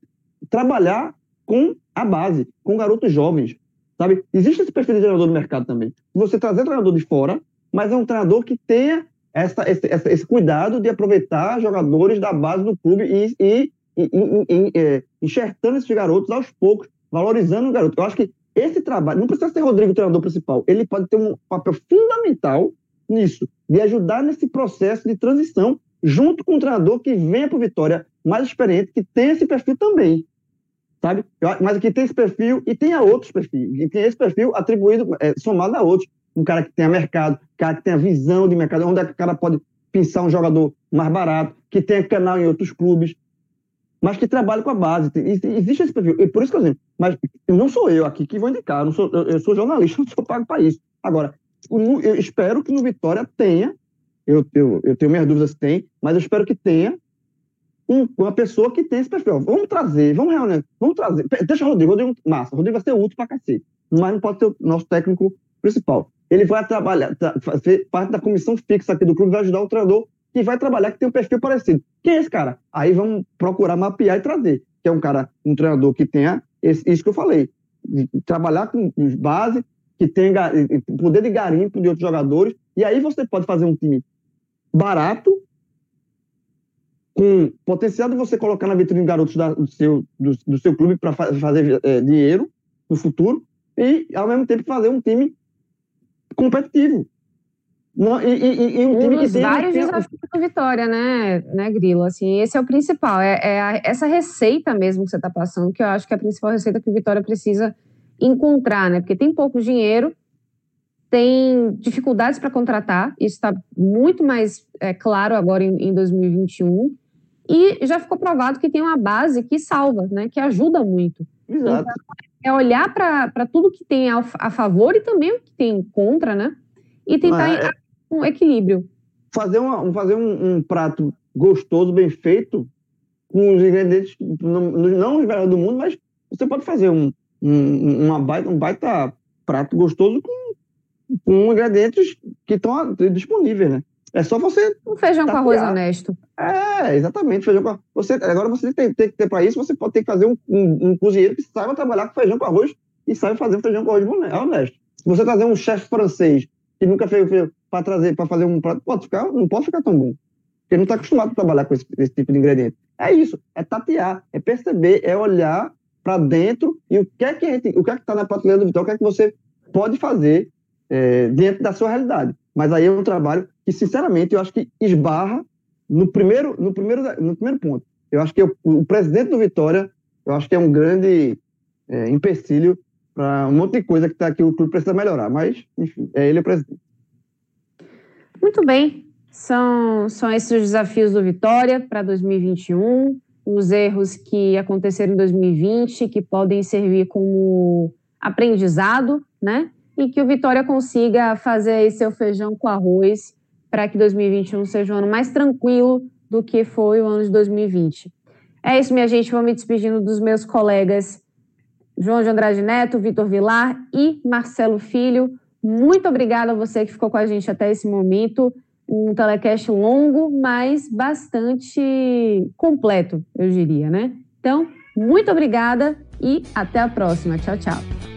trabalhar com a base, com garotos jovens, sabe? Existe esse perfil de treinador no mercado também. Você trazer treinador de fora, mas é um treinador que tenha essa, esse, esse cuidado de aproveitar jogadores da base do clube e, e, e, e é, enxertando esses garotos aos poucos, valorizando o garoto. Eu acho que esse trabalho, não precisa ser Rodrigo o treinador principal, ele pode ter um papel fundamental nisso, de ajudar nesse processo de transição, junto com um treinador que venha para o Vitória mais experiente, que tem esse perfil também, sabe? Mas que tem esse perfil e tenha outros perfis, e tem esse perfil atribuído, é, somado a outros. Um cara que tenha mercado, um cara que tenha visão de mercado, onde é que o cara pode pensar um jogador mais barato, que tenha canal em outros clubes, mas que trabalha com a base. Existe esse perfil. E por isso que eu digo, mas não sou eu aqui que vou indicar, eu, não sou, eu, sou jornalista, (laughs) não sou pago para isso. Agora, eu espero que no Vitória tenha, eu, eu, eu tenho minhas dúvidas se tem, mas eu espero que tenha um, uma pessoa que tem esse perfil. Vamos trazer, vamos reunir, vamos trazer. Deixa o Rodrigo, Rodrigo massa, Rodrigo vai ser útil para cacete, mas não pode ser o nosso técnico principal. Ele vai trabalhar, tra fazer parte da comissão fixa aqui do clube, vai ajudar o treinador que vai trabalhar, que tem um perfil parecido. Quem é esse cara? Aí vamos procurar mapear e trazer, que é um cara, um treinador que tenha esse, isso que eu falei, trabalhar com base, que tenha poder de garimpo de outros jogadores, e aí você pode fazer um time barato, com potencial de você colocar na vitrine garotos da, do, seu, do, do seu clube para fa fazer é, dinheiro no futuro, e ao mesmo tempo fazer um time competitivo. Não, e, e, e um, um dos vários desafios do Vitória, né, né, Grilo? Assim, esse é o principal. É, é a, essa receita mesmo que você está passando, que eu acho que é a principal receita que o Vitória precisa encontrar, né? Porque tem pouco dinheiro, tem dificuldades para contratar, isso está muito mais é, claro agora em, em 2021. E já ficou provado que tem uma base que salva, né? Que ajuda muito. Exato. Então, é olhar para tudo que tem a, a favor e também o que tem contra, né? E tentar é um equilíbrio. Fazer, uma, fazer um, um, prato gostoso, bem feito, com os ingredientes, não, não os melhores do mundo, mas você pode fazer um, um, uma baita, um baita prato gostoso com, com ingredientes que estão disponíveis, né? É só você. Um feijão tapear. com arroz honesto. É, exatamente. Feijão com você Agora você tem, tem que ter para isso, você pode ter que fazer um, um, um, cozinheiro que saiba trabalhar com feijão com arroz e saiba fazer um feijão com arroz honesto. Se você trazer um chefe francês que nunca fez, para trazer, para fazer um prato, pode ficar, não pode ficar tão bom. Porque não está acostumado a trabalhar com esse, esse, tipo de ingrediente. É isso, é tatear, é perceber, é olhar para dentro e o que é que gente, o que é que está na prateleira do Vitor, o que é que você pode fazer é, dentro da sua realidade. Mas aí é um trabalho que, sinceramente, eu acho que esbarra no primeiro, no primeiro, no primeiro ponto. Eu acho que o, o presidente do Vitória, eu acho que é um grande é, empecilho para um monte de coisa que, tá, que o clube precisa melhorar. Mas, enfim, é ele o presidente. Muito bem. São, são esses os desafios do Vitória para 2021, os erros que aconteceram em 2020, que podem servir como aprendizado, né? E que o Vitória consiga fazer seu feijão com arroz para que 2021 seja um ano mais tranquilo do que foi o ano de 2020. É isso, minha gente. Vou me despedindo dos meus colegas João de Andrade Neto, Vitor Vilar e Marcelo Filho. Muito obrigada a você que ficou com a gente até esse momento. Um telecast longo, mas bastante completo, eu diria, né? Então, muito obrigada e até a próxima. Tchau, tchau.